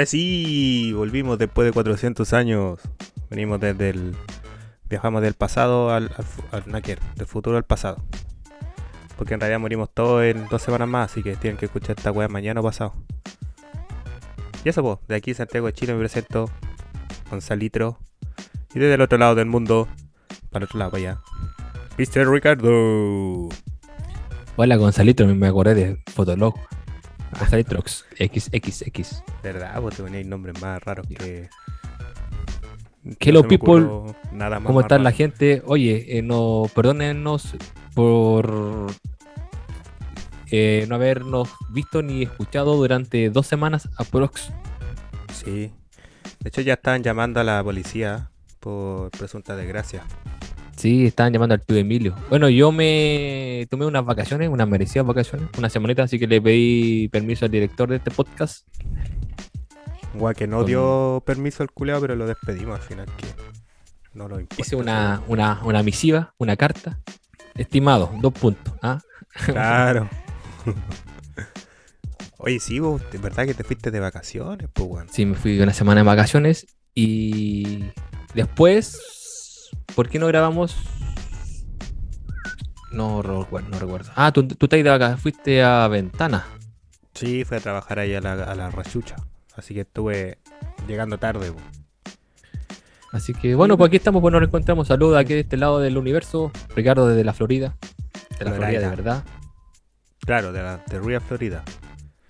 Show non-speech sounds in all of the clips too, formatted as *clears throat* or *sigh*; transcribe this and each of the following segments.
Ahora sí, volvimos después de 400 años. Venimos desde el. Viajamos del pasado al, al, del futuro al pasado. Porque en realidad morimos todos en dos semanas más, así que tienen que escuchar esta weá mañana o pasado. Y eso, pues, de aquí Santiago de Chile me presento Gonzalitro. Y desde el otro lado del mundo, para el otro lado, allá, Mr. Ricardo. Hola, Gonzalito, me acordé de Fotolog. Gonzalitrox, XXX. ¿Verdad? Vos te ponéis nombres más raros que. Hello, people. Nada más ¿Cómo está la gente? Oye, eh, no, perdónennos por eh, no habernos visto ni escuchado durante dos semanas a Prox. Sí. De hecho, ya estaban llamando a la policía por presunta desgracia. Sí, estaban llamando al tío Emilio. Bueno, yo me tomé unas vacaciones, unas merecidas vacaciones, una semanita, así que le pedí permiso al director de este podcast. Guau, que no dio permiso al culeado, pero lo despedimos al final. Que no lo importa. Hice una, una, una misiva, una carta. Estimado, dos puntos. ¿ah? *laughs* Claro. *laughs* Oye, sí, vos, ¿de verdad que te fuiste de vacaciones, pues, bueno? Sí, me fui una semana de vacaciones y después, ¿por qué no grabamos? No, recuerdo, no recuerdo. Ah, tú, tú te vacaciones, fuiste a Ventana. Sí, fui a trabajar ahí a la, a la rachucha, así que estuve llegando tarde, pues. Así que bueno, pues aquí estamos, pues nos encontramos. Saludos aquí de este lado del universo. Ricardo desde la Florida. De la Florida, de verdad. Claro, de la de Ría Florida.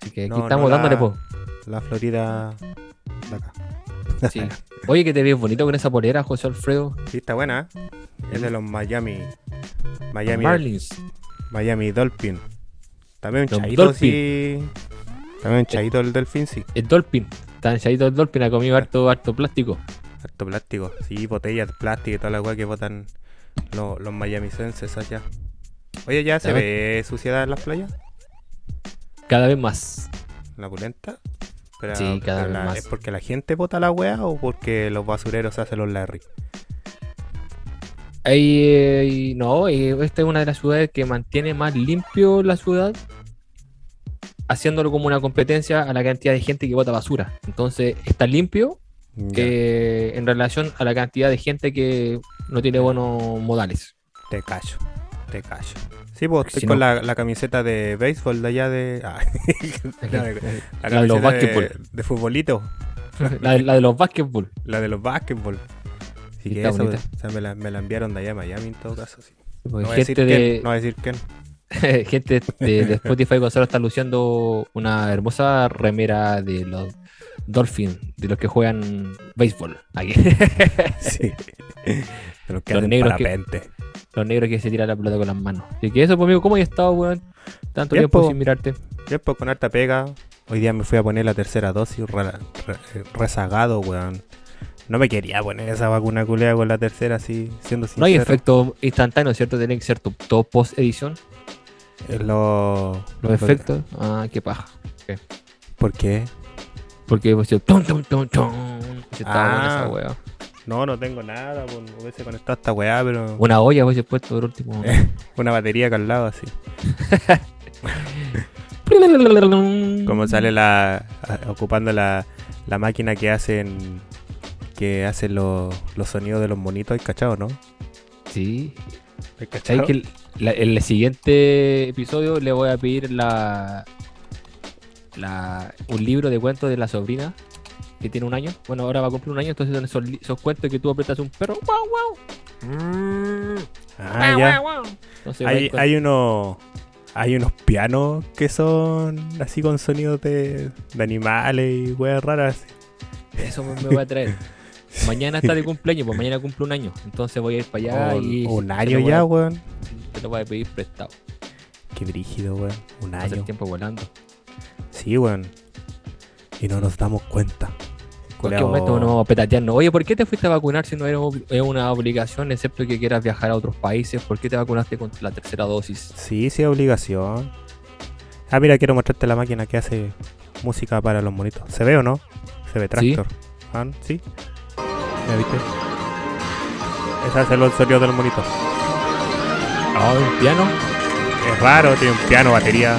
Así que aquí estamos dándole, pues. La Florida de acá. Sí. Oye, que te ves bonito con esa polera, José Alfredo. Sí, está buena. ¿eh? Es de los Miami. Miami. Marlins. Miami Dolphin. También un chaito, sí. También un chaito el Dolphin, sí. El Dolphin. Está chaito el Dolphin, ha comido harto, harto plástico. Harto plástico. Sí, botellas de plástico y toda la weá que botan los, los miamicenses allá. Oye, ¿ya se ve suciedad en las playas? Cada vez más. ¿La pulenta? Sí, cada vez más. ¿Es porque la gente bota la weá o porque los basureros hacen los Larry? Ahí, no, esta es una de las ciudades que mantiene más limpio la ciudad, haciéndolo como una competencia a la cantidad de gente que bota basura. Entonces, está limpio eh, en relación a la cantidad de gente que no tiene buenos modales. Te callo. Te callo. Sí, pues estoy con la, camiseta de béisbol de allá de. *laughs* Ah, la, de los básquetbol. De, futbolito. *laughs* la, de los básquetbol. La de los básquetbol. Sí, que eso, o sea, me, la, me la enviaron de allá a Miami en todo caso. Sí. Pues no, voy gente de... no voy a decir quién. *laughs* gente de, de Spotify Gonzalo está luciendo una hermosa remera de los Dolphins, de los que juegan béisbol. Aquí. sí. De los que los negros que, los negros que se tiran la pelota con las manos. Así que eso, pues, amigo, ¿cómo has estado, weón? Tanto tiempo sin mirarte. Tiempo con harta pega. Hoy día me fui a poner la tercera dosis rezagado, weón. No me quería poner esa vacuna culea con la tercera, así, siendo sincero. No hay efecto instantáneo, ¿cierto? Tiene que ser todo post edición. los efectos. Ah, qué paja. ¿Por qué? Porque pues, tum, tum, tum, tum, ah. esa no, no tengo nada, pues hubiese conectado esta weá, pero. Una olla hubiese puesto por último. *laughs* Una batería acá al lado así. *laughs* Como sale la. ocupando la, la máquina que hacen. que hace los, los sonidos de los monitos, ¿hay cachado, no? Sí. ¿Hay cachado? que en el siguiente episodio le voy a pedir la, la un libro de cuentos de la sobrina que tiene un año. Bueno, ahora va a cumplir un año, entonces son esos, esos cuentos que tú apretas un perro. ¡Wow, wow! Ah, ya. hay, hay, uno, hay unos pianos que son así con sonidos de, de animales y weas raras. Eso me, voy a traer. *laughs* mañana está de cumpleaños, pues mañana cumple un año. Entonces voy a ir para allá y. Un año ya, weón. Te lo voy a pedir prestado. Qué brígido, weón. Un año. el tiempo volando. Sí, weón. Y no nos damos cuenta cualquier momento no vamos a petatearnos. Oye, ¿por qué te fuiste a vacunar si no era una obligación, excepto que quieras viajar a otros países? ¿Por qué te vacunaste con la tercera dosis? Sí, sí, obligación. Ah, mira, quiero mostrarte la máquina que hace música para los monitos. ¿Se ve o no? Se ve tractor. Ah, ¿Sí? ¿Me viste? Ese es el sonido del monito. Ah, un piano. Es raro, tiene un piano, batería.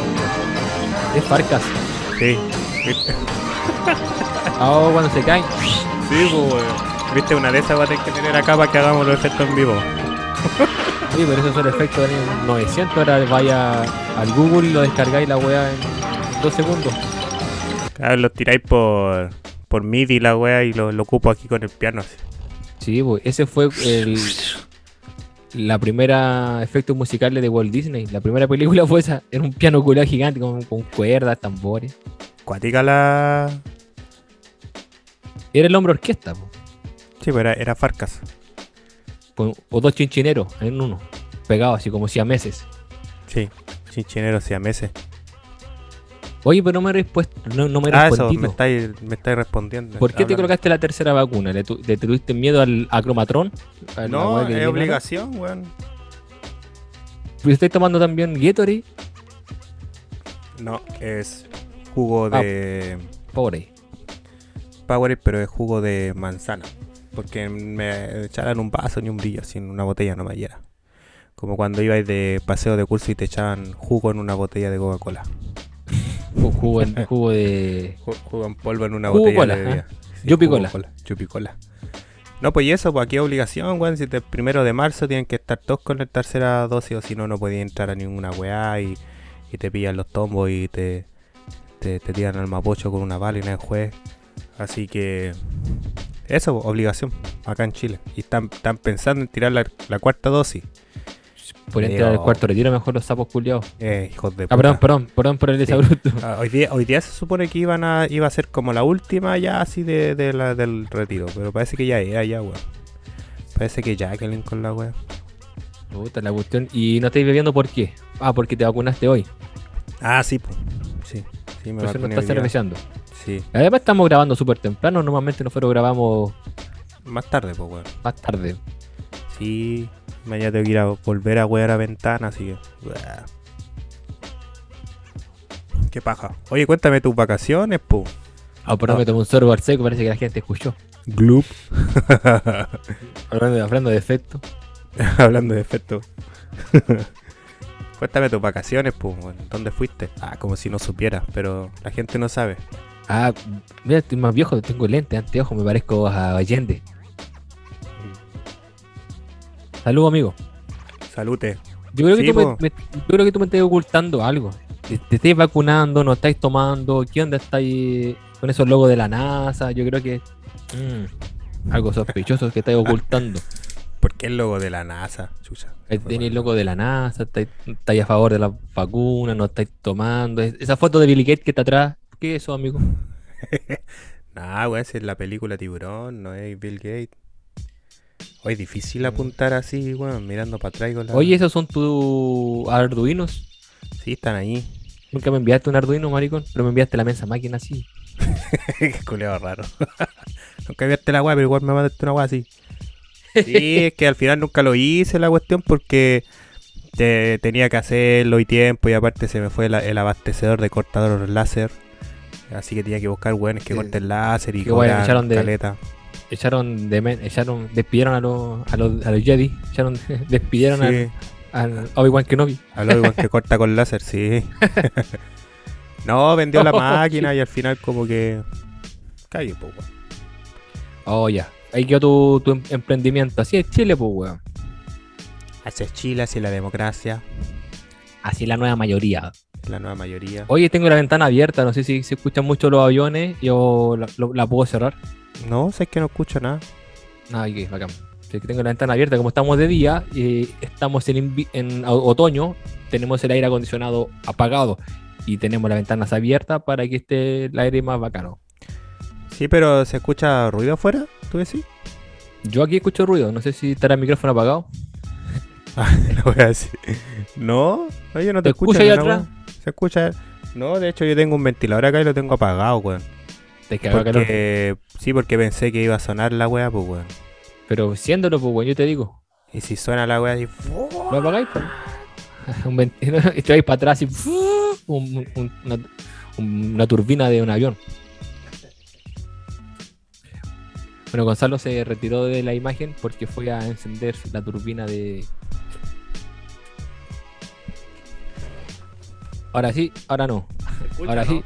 Es Farcas. Sí. *laughs* *laughs* Oh, cuando se caen. Sí, pues. Viste, una de esas va a tener que tener acá para que hagamos los efectos en vivo. Sí, pero esos son efectos de 900. Ahora vaya al Google y lo descargáis la weá en dos segundos. Claro, los tiráis por, por MIDI la wea y lo, lo ocupo aquí con el piano. así. Sí, pues ese fue el, la primera efectos musicales de Walt Disney. La primera película fue esa. Era un piano culiao gigante con, con cuerdas, tambores. Cuática la. Era el hombre orquesta, po. Sí, pero era, era Farcas. Con- o dos chinchineros en uno. Pegados así como si a meses. Sí, chinchinero siameses. Oye, pero no me he respuesto. No, no me Ah, eso, respondido. me estáis, me estáis respondiendo. ¿Por qué te colocaste la tercera vacuna? ¿Le, tu- le tuviste miedo al acromatrón? ¿A No, es eliminaron? obligación, weón. ¿Pero estáis tomando también Gatorade? No, es jugo Ah. de Pobre. Powerade, pero es jugo de manzana. Porque me echaran un vaso ni un brillo, sin una botella no me hiera. Como cuando ibais de paseo de curso y te echaban jugo en una botella de Coca-Cola. Ju- Jugo, en- jugo de. *laughs* Ju- Jugo en polvo en una Jugo botella cola, de bebida. Sí, Yupicola. jugo cola, Yupicola. No, pues y eso, pues aquí es obligación, weón. Si te primero de marzo tienen que estar todos con la tercera dosis, o si no, no podías entrar a ninguna weá y, y te pillan los tombos y te, te, te tiran al mapocho con una bala y no hay juez. Así que eso, obligación, acá en Chile. Y están, están pensando en tirar la, la cuarta dosis. Por entrar al Pero- cuarto retiro mejor los sapos culiados. Eh, hijos de Ah, perdón, puta. perdón, perdón por el Sí. desabruto. Ah, hoy, día, hoy día se supone que iban a, iba a ser como la última ya así de, de la, del retiro, pero parece que ya era ya, weón. Parece que Jacqueline con la weón. Puta la cuestión. ¿Y no estáis bebiendo por qué? Ah, porque te vacunaste hoy. Ah, sí, pues. Sí, sí, me eso no estás cerveceando. Sí, Además estamos grabando súper temprano. Normalmente nosotros grabamos más tarde, pues, weón. más tarde. Sí, mañana tengo que ir a volver a wear a ventana, así que. Buah. Qué paja. Oye, cuéntame tus vacaciones, pu. Ah, perdón, me tomé un sorbo al seco. Parece que la gente escuchó. Gloop. *laughs* Hablando de, hablando de efecto. *laughs* Hablando de efecto. *laughs* Cuéntame tus vacaciones, pues. ¿Dónde fuiste? Ah, como si no supiera, pero la gente no sabe. Ah, mira, estoy más viejo. Tengo lentes, anteojos. Me parezco a Allende. Saludos, amigo. Salute. Yo creo, que tú me, po. me- yo creo que tú me estás ocultando algo. Te, te estáis vacunando, no estáis tomando. ¿Qué onda estáis con esos logos de la NASA? Yo creo que. mm, algo sospechoso que estáis ocultando. ¿Por qué el logo de la NASA? Chucha. Tenéis el logo de la NASA, estáis, estáis a favor de la vacuna, no estáis tomando. Es- Esa foto de Billy Gates que está atrás. ¿Qué es eso, amigo? *laughs* Nah, weón, es la película Tiburón, no es Bill Gates. Hoy difícil apuntar así, weón, mirando para atrás. con la- Oye, esos son tus Arduinos. Sí, están ahí. Nunca me enviaste un Arduino, maricón, pero me enviaste la mensa máquina así. *laughs* Qué culeo raro. *laughs* nunca viste la weá, pero igual me mandaste una weá así. Sí, es que al final nunca lo hice la cuestión porque te- tenía que hacerlo y tiempo y aparte se me fue la- el abastecedor de cortador láser. Así que tenía que buscar weones que Sí. corten láser y Qué bueno, echaron de- caleta. Echaron de men- echaron, despidieron a los, a los, a los Jedi, echaron, *laughs* despidieron al, Sí, al Obi-Wan Kenobi. a lo igual que corta con láser, sí. *laughs* *laughs* no, vendió la máquina y al final como que cayó, pues, weón. Oh, ya. Ahí quedó tu, tu em- emprendimiento. Así es Chile, pues, weón. Hacia Chile, hacia la democracia, Así la nueva mayoría. La nueva mayoría. Oye, tengo la ventana abierta. No sé si se escuchan mucho los aviones. Yo la, lo- la puedo cerrar. No, sé que no escucho nada. Ah, ok, bacán. Sí, que tengo la ventana abierta. Como estamos de día, y estamos en, otoño, tenemos el aire acondicionado apagado. Y tenemos las ventanas abiertas para que esté el aire más bacano. Sí, pero ¿se escucha ruido afuera? ¿Tú decís? Yo aquí escucho ruido. No sé si estará el micrófono apagado. *laughs* Ah, *laughs* lo voy a decir. No, no, yo no te, ¿Te escucho. ahí atrás? Se escucha. No, de hecho yo tengo un ventilador acá y lo tengo apagado, weón. Te. Porque, sí, porque pensé que iba a sonar la weá, pues, weón. Pero siéndolo, pues, weón, yo te digo. Y si suena la weá así, ¿Lo apagáis? pues? *laughs* un vent- *laughs* y te vais para atrás y *laughs* un- un- una, un- una turbina de un avión. Bueno, Gonzalo se retiró de la imagen porque fue a encender la turbina de. Ahora sí, ahora no. ¿Se escucha, Ahora no? sí,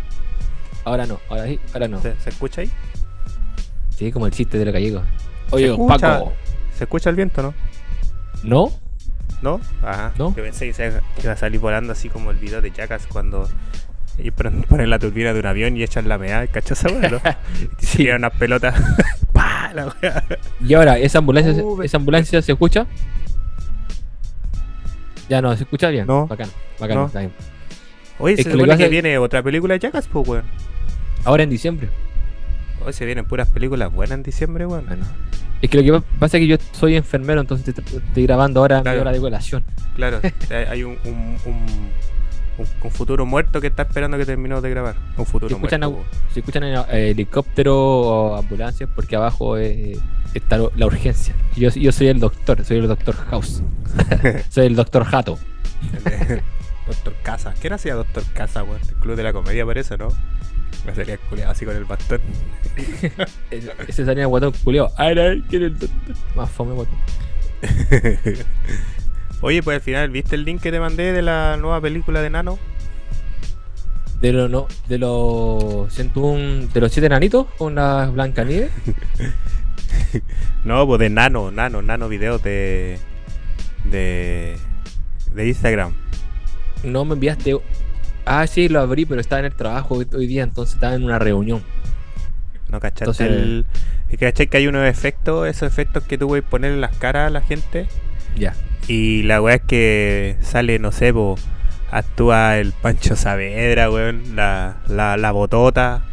ahora no. Ahora sí, ahora no. ¿Se, se escucha ahí? Sí, como el chiste de los gallegos. Oye, escucha? Paco. ¿Se escucha el viento, no? ¿No? ¿No? Ajá. ¿No? Yo pensé que se iba a salir volando así como el video de Jackass cuando y pon- ponen la turbina de un avión y echan la meada, ¿cachai esa weá, no? *laughs* Y Sí. tiran unas pelotas. *laughs* ¡Pah! La weá. Y ahora, ¿esa ambulancia, se- Uh, ¿esa ambulancia se escucha? Ya no, ¿se escucha bien? No. Bacán, bacán, No. está bien. Oye, Es se que supone que viene otra película de Jackass, pues, weón. Ahora en diciembre. Hoy se vienen puras películas buenas en diciembre, weón. Bueno. Es que lo que pa- pasa es que yo soy enfermero, entonces te- te- estoy grabando ahora Claro. mi hora de colación. Claro, *laughs* hay- un, un, un, futuro muerto que está esperando que terminemos de grabar. Un futuro Si escuchan, muerto. si escuchan eh, helicóptero o ambulancia, porque abajo eh, está la urgencia. Yo, yo soy el doctor, soy el doctor House. *laughs* soy el doctor Jato. *laughs* Doctor Casa. ¿Qué hacía Doctor Casa, weón? El club de la comedia por eso, ¿no? Me salía culiado así con el bastón. *laughs* Ese salía guatón culiao. Ay, ay, ¿quién es el doctor? Más fome guatón. *laughs* Oye, pues al final, ¿viste el link que te mandé de la nueva película de Nano? De los no, de los 101, de los siete nanitos con la Blancanieves. *laughs* No, pues de Nano, Nano, Nano videos de. de. de Instagram. No me enviaste. Ah, sí, lo abrí, pero estaba en el trabajo hoy, día, entonces estaba en una reunión. ¿No cachaste Entonces- el.? Cachai que hay unos efectos, esos efectos que tú puedes poner en las caras a la gente. Ya. Y la weá es que sale, no sé, po, actúa el Pancho Saavedra, weón, la, la, la botota,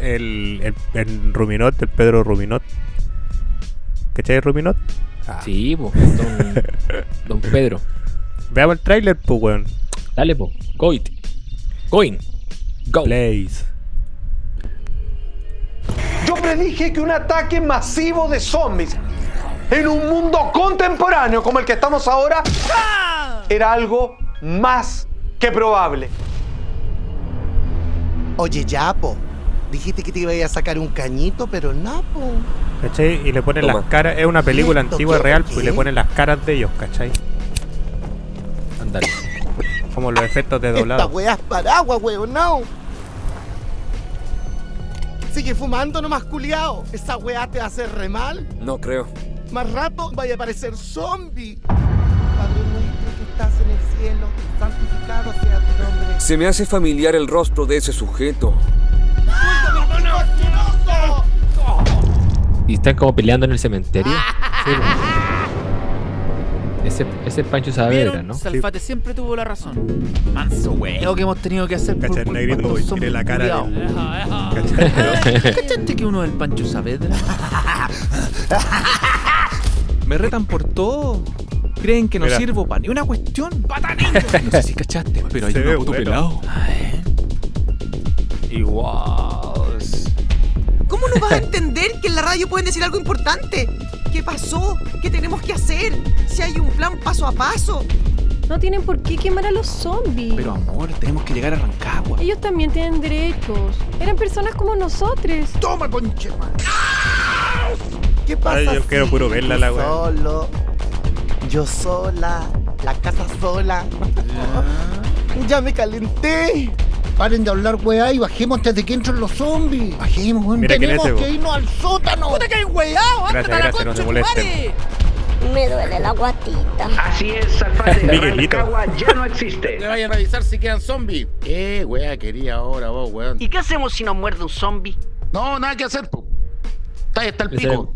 el, el, el Ruminot, el Pedro Ruminot. ¿Cachai Ruminot? Ah. Sí, po, don, *laughs* don Pedro. Veamos el tráiler, pues, weón. Dale, po. Go it. Going. Go. Blaze. Yo predije que un ataque masivo de zombies en un mundo contemporáneo como el que estamos ahora era algo más que probable. Oye, ya, po. Dijiste que te iba a sacar un cañito, pero no, po. ¿Cachai? Y le ponen Toma. las caras, es una película ¿Esto antigua qué? real, pues, y le ponen las caras de ellos, ¿cachai? Ándale. Como los efectos de Esta doblado. weá es paraguas, weón, no. Sigue fumando nomás culiao. Esa weá te hace re mal. No creo. Más rato vaya a parecer zombie. Padre nuestro que estás en el cielo, santificado sea tu nombre. Se me hace familiar el rostro de ese sujeto. ¡Asqueroso! Y están como peleando en el cementerio. *laughs* Sí, po. Ese, ese es Pancho Saavedra. ¿no? Salfate siempre tuvo la razón. Manso huevo que hemos tenido que hacer Cacha, el culpa negrito, zombies tiene la cara. *laughs* ¿Cachai? ¿Cachaste que uno es el Pancho Saavedra? *laughs* Me retan por todo. Creen que no Mira. sirvo para ni una cuestión. *laughs* No sé si cachaste, pero hay Se un puto bueno. pelado. Igual. ¿Cómo no vas a *laughs* entender que en la radio pueden decir algo importante? ¿Qué pasó? ¿Qué tenemos que hacer? Si hay un plan paso a paso. No tienen por qué quemar a los zombies. Pero amor, tenemos que llegar a Rancagua. Ellos también tienen derechos. Eran personas como nosotros. Toma, conche, man. ¿Qué pasa? Ay, yo quiero puro verla, la weá. Solo. Yo sola. La casa sola. ya me calenté. Paren de hablar, weá, y bajemos antes de que entren los zombies. Bajemos, weón. Mira Tenemos es ese, que irnos al sótano. ¡Puta que hay weao! Gracias, gracias, no se molesten. Me duele la guatita. Así es, Salfate. *laughs* Miguelito. Rancagua ya no existe. Le vayan a revisar si quedan zombies. Eh, weá, quería ahora vos, weón. ¿Y qué hacemos si nos muerde un zombie? No, nada que hacer, po. Está ahí está el pico.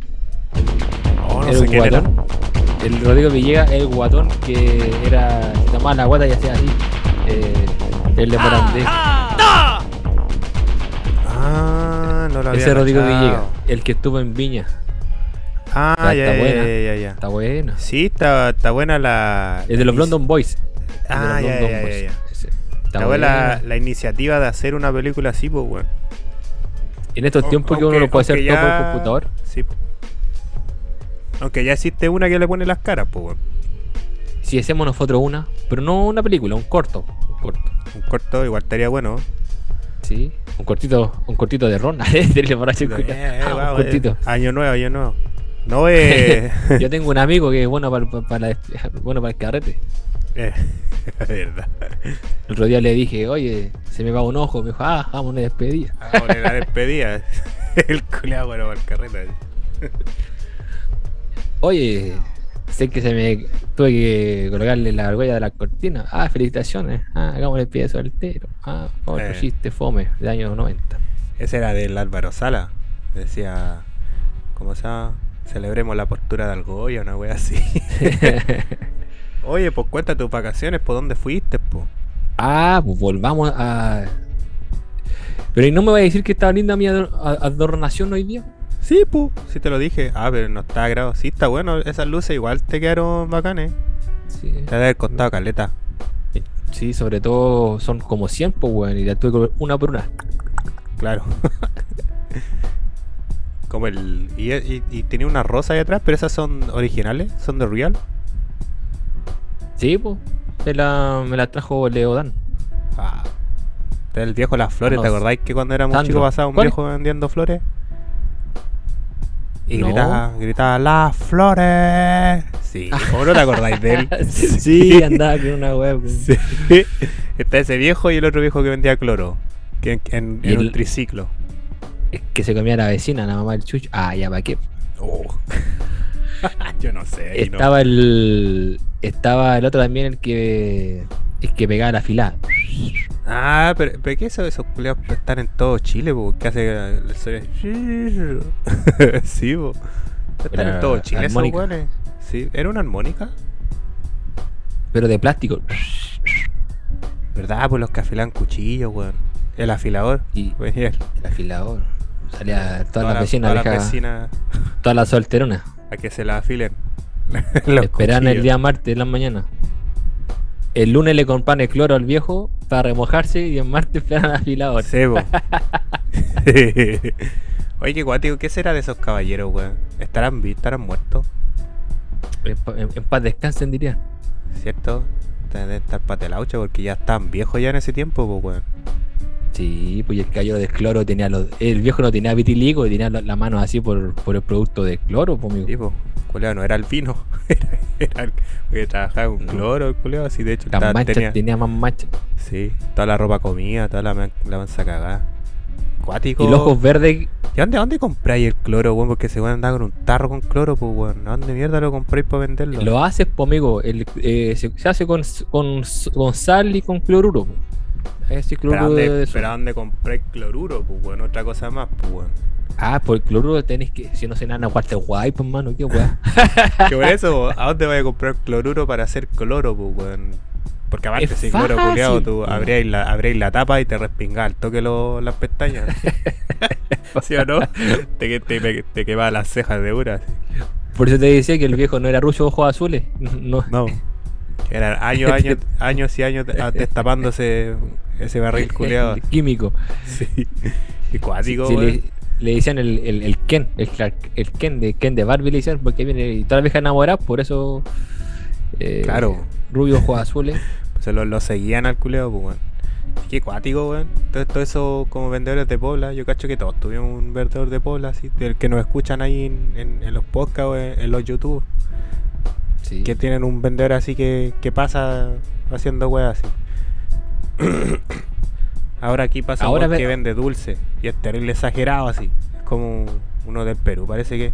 No el sé quién era. El Rodrigo Villegas, el guatón que era. Se tomaba la guata y hacía así. Eh, el de Morandé. Ah, no lo había Ese Rodrigo. Villegas, el que estuvo en Viña. Ah, Ya ya, está ya, buena. ya. Está bueno. Sí, está, está buena la. Es de los London Boys. El Ah, ya, ya, ya, ya. Está buena la, buena. iniciativa de hacer una película así, pues, weón. En estos tiempos que uno lo puede hacer todo por computador. Sí. Aunque ya existe una que le pone las caras, pues, weón. Si hacemos nosotros una, pero no una película, un corto. Un corto. Un corto igual estaría bueno. Sí. Un cortito, un cortito de ron. *laughs* Eh, eh, Ah, *laughs* wow, un cortito. año nuevo, año nuevo. No *laughs* eh, Yo tengo un amigo que es bueno para, bueno para el carrete. eh, es verdad. El otro día le dije, oye, se me va un ojo. Me dijo, ah, vamos a una despedida. Ahora la despedida. el culeado bueno para el carrete. Oye, sé que se me tuve que colocarle la argolla de la cortina. Ah, felicitaciones. Ah, hagamos el pie soltero. Ah, otro Eh. chiste fome de años 90. Ese era del Álvaro Sala. Decía, ¿cómo se llama? Celebremos la postura de Algoya, una wea así. *laughs* Oye, pues cuenta tus vacaciones, ¿por dónde fuiste, po? Ah, pues volvamos a. Pero ¿y no me va a decir que estaba linda mi adornación hoy día? Sí, pu, sí te lo dije. Ah, pero no está grado. Sí, está bueno. Esas luces igual te quedaron bacanes. Sí. Te debe haber costado caleta. Sí, sobre todo son como 100, pues, weón. Y la tuve que ver una por una. Claro. *laughs* Como el. Y, y- y tenía una rosa ahí atrás, pero esas son originales, son de real. Sí, pues. Me la, me la trajo Leodan. Ah. El viejo Las Flores, No ¿te acordáis que cuando éramos chicos pasaba un ¿Cuál? viejo vendiendo flores? Y No. gritaba, gritaba, ¡Las Flores! Sí, ¿cómo no te acordáis de él? *laughs* sí, andaba con una web. Sí. *laughs* Está ese viejo y el otro viejo que vendía cloro. Que en, en un el- triciclo. Que se comía la vecina, la mamá del chucho. Ah, ya, ¿para qué? Oh. *laughs* Yo no sé. no. Estaba el. Estaba el otro también, el que. El que pegaba la filada. Ah, pero, pero ¿qué eso? Esos culeados están en todo Chile, po, ¿qué hace el sonido? *laughs* Sí, po. Están Era en todo Chile esos weones. Sí, ¿era una armónica? Pero de plástico. ¿Verdad? Pues los que afilan cuchillos, weón. El afilador. Y el- afilador. Salía toda la- vecinas, todas las viejas, vecinas todas las solteronas. a que se la afilen. *laughs* Los Esperaban el día martes en la mañana. El lunes le compraban el cloro al viejo para remojarse y el martes *laughs* al afilador. Sí, po. *laughs* Oye, qué guático, ¿qué será de esos caballeros, weón? ¿Estarán vivos? ¿Estarán muertos? En, pa- en- en paz descansen, dirían. ¿Cierto? Deben estar patelaucha porque ya estaban viejos ya en ese tiempo, pues, weón. Sí, pues el caballero de cloro tenía los. El viejo no tenía vitiligo y tenía la- las manos así por, por el producto de cloro, pues, amigo. Sí, pues, culeado, no era el vino. *laughs* Era, era el. Porque trabajaba con cloro, el culeado, así de hecho. Las estaba- manchas, tenía, tenía más manchas. Sí, toda la ropa comida, toda la, la mansa cagada. Cuático. Y los ojos verdes. ¿Y dónde, dónde compráis el cloro, weón? Porque se van a andar con un tarro con cloro, pues, weón. ¿A dónde mierda lo compráis para venderlo? Lo haces, pues, amigo. El, eh, se, se hace con, con, con sal y con cloruro. pues. Ese ¿Pero de, dónde, de pero cloruro, pues, weón? Otra cosa más, pues, weón. Ah, por el cloruro tenés que. Si no se nada, Walter White, pues, mano. Qué weá. *laughs* Que por eso, ¿a dónde vais a comprar cloruro para hacer cloro, pues, weón? Porque aparte, Es si cloro culiado, tú pues. abríais la, abríais la tapa y te respingás al toque lo- las pestañas. *laughs* ¿Sí o no? Te, te, te, quemaba las cejas de una. Por eso te decía que el viejo no era ruso ojos azules. No. No. Eran años, *laughs* años, años y años de- destapándose ese barril culiado. El *laughs* químico. Sí. Y cuático, Sí, le, le decían el, el, el Ken, el, el Ken de Ken de Barbie le decían porque viene y todas las viejas enamoradas, por eso eh, Claro. rubio ojos azules. *laughs* Se lo, lo seguían al culeo, pues, weón. Qué cuático, weón. Todo, todo eso como vendedores de Pobla. Yo cacho que todos tuvimos un vendedor de Pobla, así, del que nos escuchan ahí en, en- en los podcasts o en, en los YouTube. Sí. Que tienen un vendedor así que, que pasa haciendo weas así. *coughs* Ahora aquí pasa Ahora uno que vende dulce. Y es terrible exagerado así. Es como uno del Perú. Parece que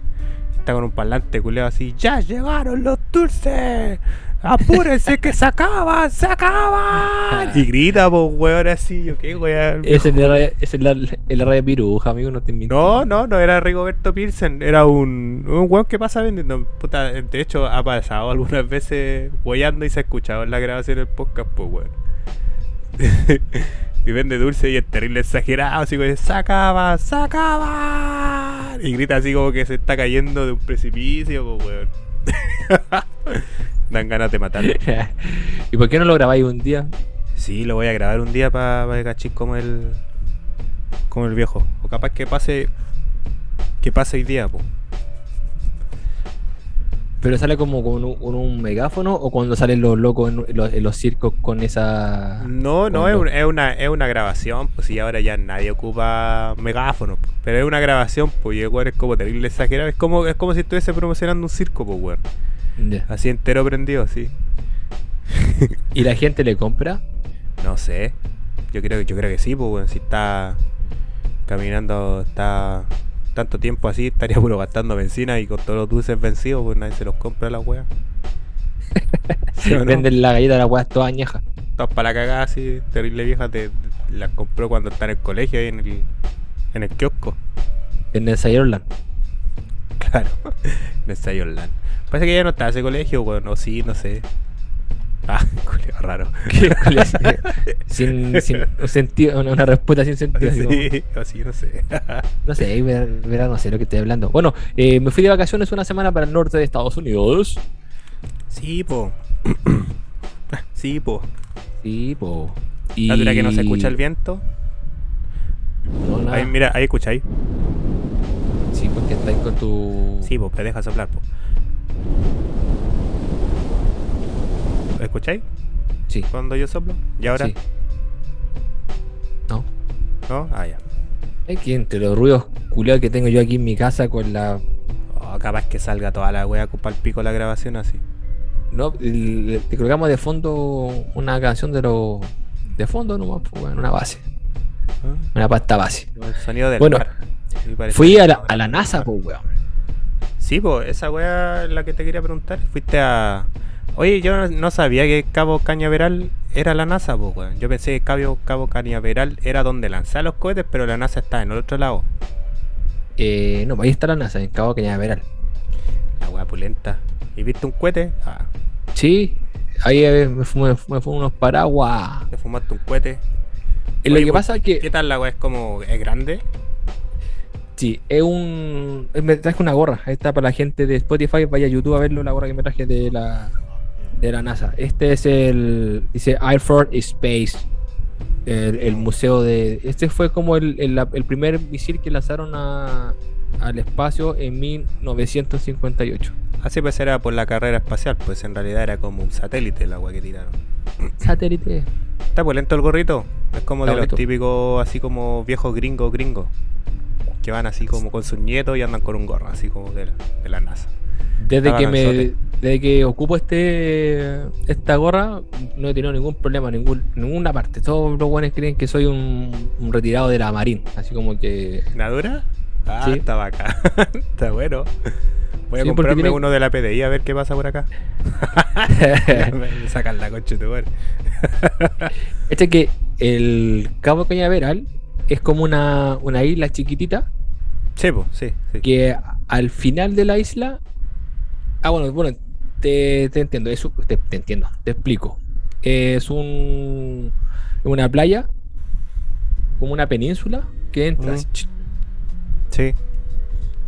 está con un parlante culeado así. ¡Ya llegaron los dulces! ¡Apúrense que se acaban! ¡Se acaban! *laughs* y grita, pues weón, así. Yo qué weón. Es el de es el, el de piruja, amigo, no te miento. No, no, no era Rigoberto Pilsen, era un, un weón que pasa vendiendo. Puta, de hecho, ha pasado algunas veces weyando y se ha escuchado en la grabación del podcast, pues weón. *laughs* y vende dulce y es terrible exagerado, así como ¡Se acaba! ¡Se acaba! Y grita así como que se está cayendo de un precipicio, pues weón. *laughs* Dan ganas de matarlo. *laughs* ¿Y por qué no lo grabáis un día? Sí, lo voy a grabar un día para pa que cachis como el. como el viejo. O capaz que pase. que pase hoy día, pues. ¿Pero sale como con un, con un megáfono o cuando salen los locos en, en los, en los circos con esa. No, no, es, un- es una, es una grabación, pues y ahora ya nadie ocupa megáfono, pero es una grabación, pues y es como terrible exagerado, es como, es como si estuviese promocionando un circo, pues weón. Así entero prendido, sí. *laughs* ¿Y la gente le compra? No sé. Yo creo, yo creo que sí, pues weón, si está caminando, está tanto tiempo así, estaría *laughs* puro gastando benzina y con todos los dulces vencidos, pues nadie se los compra a la wea. *laughs* ¿Sí no? Venden la galleta de la weá toda añeja. Todas para la cagada así, terrible vieja, te, las compró cuando está en el colegio ahí en el, en el kiosco. Venden Sayerland. Claro, en el Sayonland. Parece que ya no está ese colegio, bueno, o sí, no sé. Ah, *laughs* culio raro. *laughs* sin, sin un sentido, una, una respuesta sin sentido. así Sí, o sí, no sé. *laughs* No sé, ahí verá, no sé lo que estoy hablando. Bueno, eh, me fui de vacaciones una semana para el norte de Estados Unidos. Sí, po. *clears throat* Sí, po. Sí, po. ¿La dura que no se escucha el viento? No. Ahí, mira, ahí escucháis. Sí, porque estáis con tu. Sí, po, pero deja soplar, po. ¿Escucháis? Sí. Cuando yo soplo. ¿Y ahora? Sí. No. ¿No? Ah, ya. Es que entre los ruidos culiados que tengo yo aquí en mi casa con la. Oh, capaz que salga toda la wea para el pico la grabación así. No, el- te colocamos de fondo una canción de los. De fondo nomás, pues, bueno, una base. Una pasta base. El sonido del Bueno, mar. Sí, Fui a la, a la NASA, pues, weón. Sí, pues, esa wea es la que te quería preguntar. Fuiste a. Oye, yo no, sabía que Cabo Cañaveral era la NASA, pues, weón. Yo pensé que Cabo, Cabo Cañaveral era donde lanzaba los cohetes, pero la NASA está en el otro lado. Eh, no, pues ahí está la NASA, en Cabo Cañaveral. La wea pulenta. ¿Y viste un cohete? Ah, Sí, ahí eh, me fumé, me fumé unos paraguas. te fumaste un cohete. Eh, Lo Oye, que pues, pasa es que. ¿Qué tal la wea? ¿Es como. ¿Es grande? Sí, es un. Me traje una gorra. Está para la gente de Spotify. Vaya a YouTube a verlo, la gorra que me traje de la, de la NASA. Este es el. Dice Air Force Space. El, el museo de. Este fue como el, el- el primer misil que lanzaron a- al espacio en 1958. Así pues era por la carrera espacial, pues en realidad era como un satélite la wea que tiraron. Satélite. Está pulento el gorrito. Es como Está de los típicos, así como viejos gringos gringos. Que van así como con sus nietos y andan con un gorro, así como de la, de la NASA. Desde que me desde que ocupo este esta gorra, no he tenido ningún problema en ningún, ninguna parte. Todos los buenos creen que soy un, un retirado de la Marín. Así como que. ¿Nadura? Ah, Sí. está bacán. *laughs* está bueno. Voy a Sí, comprarme tiene- uno de la PDI a ver qué pasa por acá. *laughs* Me sacan la concha de. Este que el Cabo Cañaveral es como una, una isla chiquitita Sí, sí, sí. que al final de la isla. Ah, bueno, bueno, te, te entiendo, eso, te, te entiendo, te explico. Es un una playa, como una península que entra. Mm. Sí.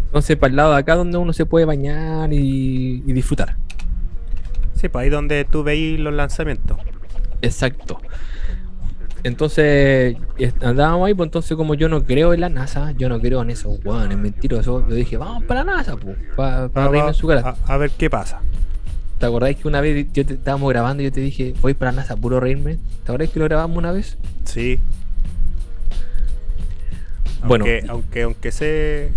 Entonces, para el lado de acá donde uno se puede bañar y, y disfrutar. Sí, pues ahí donde tú veis los lanzamientos. Exacto. Entonces, andábamos ahí, pues entonces como yo no creo en la NASA, yo no creo en esos hueones mentirosos, yo dije, vamos para la NASA, pues, para Va- reírme va- en su cara. a, a ver qué pasa. ¿Te acordáis que una vez yo te, estábamos grabando y yo te dije, voy para la NASA, puro reírme? ¿Te acordáis que lo grabamos una vez? Sí. Bueno. Aunque, aunque, aunque sé.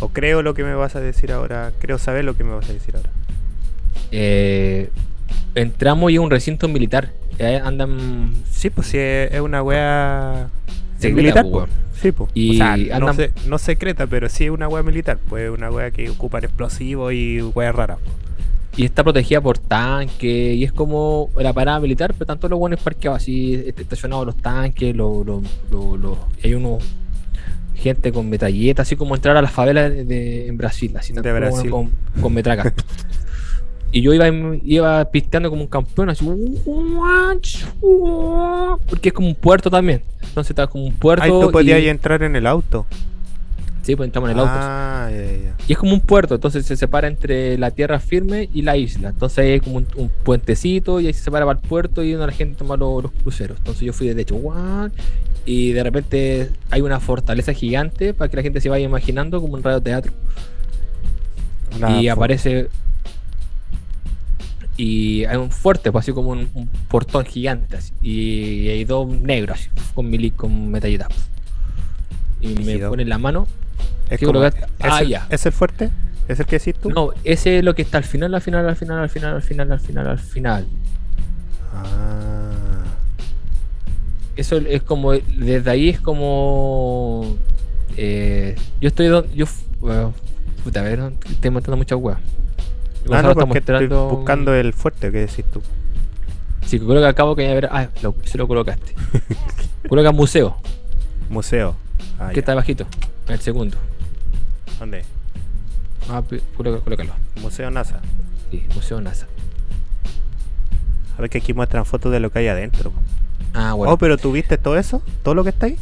O creo lo que me vas a decir ahora. Creo saber lo que me vas a decir ahora. Eh, entramos y es un recinto militar. Eh, andan Sí, pues sí, es una wea. Secreta, militar, pues, pues. Sí, pues. Y o sea, no, andan- se- no secreta, pero sí es una wea militar. Pues una wea que ocupan explosivos y wea rara. y está protegida por tanques y es como la parada militar, pero tanto los buenos parqueados así, est- estacionados los tanques, los, los, los- hay unos gente con metralletas, así como entrar a las favelas de, de- en Brasil, así De Brasil. con, con metracas. *laughs* y yo iba, iba pisteando como un campeón, así, porque es como un puerto también. Entonces está como un puerto. Ahí tú podías y- entrar en el auto. Sí, pues entramos en el auto. Ah. Y es como un puerto, entonces se separa entre la tierra firme y la isla. Entonces ahí hay como un, un puentecito y ahí se separa para el puerto y donde la gente toma lo- los cruceros. Entonces yo fui de hecho, "What?", y de repente hay una fortaleza gigante para que la gente se vaya imaginando como un radioteatro. Una y aparece. Y hay un fuerte, pues así como un, un portón gigante. así, y hay dos negros así, con, mili, con metralletas. Y me ponen la mano. Es, sí, como- colocar- ¿es Ah, el, ya. ¿Es el fuerte? ¿Es el que decís tú? No, ese es lo que está al final, al final, al final, al final, al final, al final, al final. Ah. Eso es como, desde ahí es como Eh, yo estoy. Yo, bueno, puta, a ver, estoy montando muchas weas. Ah, no, porque estoy buscando el fuerte, ¿qué decís tú? Si coloca a cabo Cañaveral. Ah, lo, se lo colocaste. *laughs* coloca museo, Museo. Ah, que está bajito. En el segundo. ¿Dónde? Ah, coloca- colócalo. Museo NASA. Sí, Museo NASA. A ver que aquí muestran fotos de lo que hay adentro. Ah, bueno. Oh, pero ¿tú viste todo eso? ¿Todo lo que está ahí?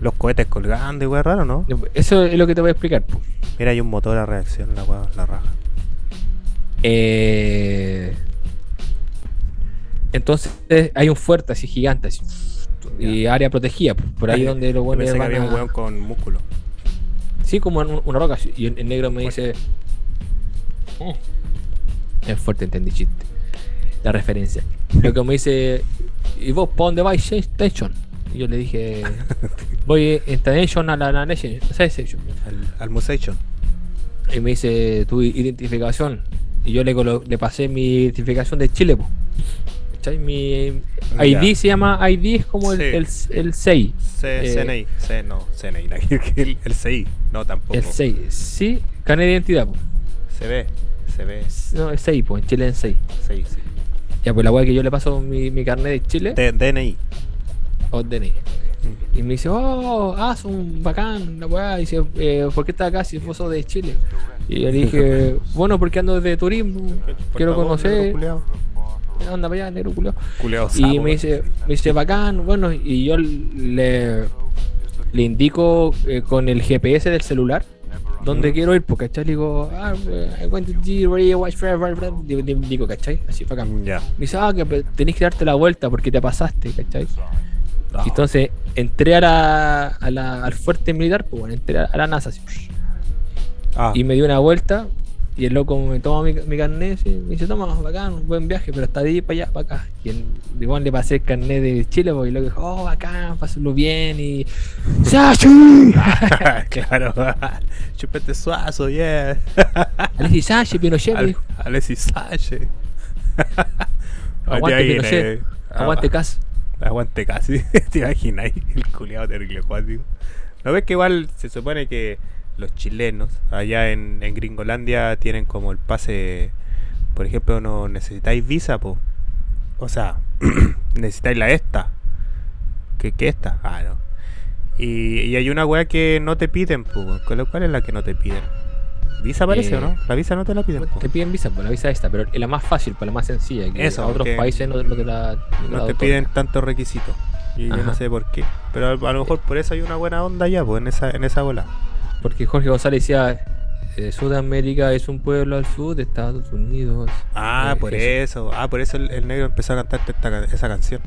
Los cohetes colgando y weá raro, ¿no? Eso es lo que te voy a explicar. Mira, hay un motor a reacción, la weá, la raja. Eh, entonces hay un fuerte así gigante así, y área protegida, po, por ahí donde los buenos pensé que había un weón con músculo. Sí, como en un- una roca. Y el, el negro me dice. "Oh". Es fuerte, entendí chiste. La referencia. Lo que me dice. ¿Y vos para dónde vais? Station. Y yo le dije. *laughs* Voy en Station a la, Nation. Al, al Musation. Y me dice tu identificación. Y yo le, le pasé mi identificación de Chile. po. Mi. ID se llama ID, es como el, Sí. el, el 6. C, Eh, CNI. C, no, CNI. El, el CI. No, tampoco. El 6. Sí, carnet de identidad. po. Se ve. Se ve. No, el 6, pues en Chile en 6. Sí, sí. Ya, pues la weá que yo le paso mi, mi carnet de Chile D- DNI. O DNI. Y me dice, oh, ah, son bacán, la weá. Dice, eh, ¿por qué estás acá si vos sos de Chile? Y yo le dije, *laughs* bueno, porque ando de turismo, quiero conocer. Anda para allá, negro culiao. Culeado Y me dice, me dice, bacán, bueno, y yo le, le indico eh, con el GPS del celular dónde quiero ir, porque ¿cachai? Le digo, ah, I want to do watch le, indico, ¿cachai? Así bacán. Me dice, ah, que tenés que darte la vuelta porque te pasaste, ¿cachai? Ah. Y Entonces entré a la, a la- al fuerte militar, pues bueno, entré a la NASA así, Ah. y me dio una vuelta. Y el loco me toma mi, mi carnet y me dice, toma, bacán, buen viaje, pero hasta de ahí para allá, para acá. Y el, igual le pasé el carnet de Chile, porque el loco dijo, oh, bacán, pásenlo bien y... *laughs* ¡Sashi! *laughs* claro. *laughs* Chupete suazo, yeah. Alexis Sashi, Pinochet, me Al- dijo. Alexis Sache. Aguante Pinochet, viene. aguante Cas. Aguante casi. *laughs* ¿Te imaginas? El culiado terrible cuático. ¿No ves que igual se supone que los chilenos allá en, en Gringolandia tienen como el pase? Por ejemplo, no necesitáis visa, po. O sea, *clears throat* necesitáis la esta. ¿Qué, qué esta? Ah, no. Y, y hay una weá que no te piden, po. ¿Cuál cuál es la que no te piden? ¿Visa parece Eh, o no? La visa no te la piden, po. Te piden visa, pues la visa esta, pero es la más fácil, pues la más sencilla. Que Eso, a otros países no, no te la. no te la piden tantos requisitos. Y yo no sé por qué. Pero a, a lo mejor por eso hay una buena onda ya, pues, en esa, en esa bola. Porque Jorge González decía: eh, Sudamérica es un pueblo al sur de Estados Unidos. Ah, Eh, por eso. Ah, por eso el, el negro empezó a cantar esta esa canción.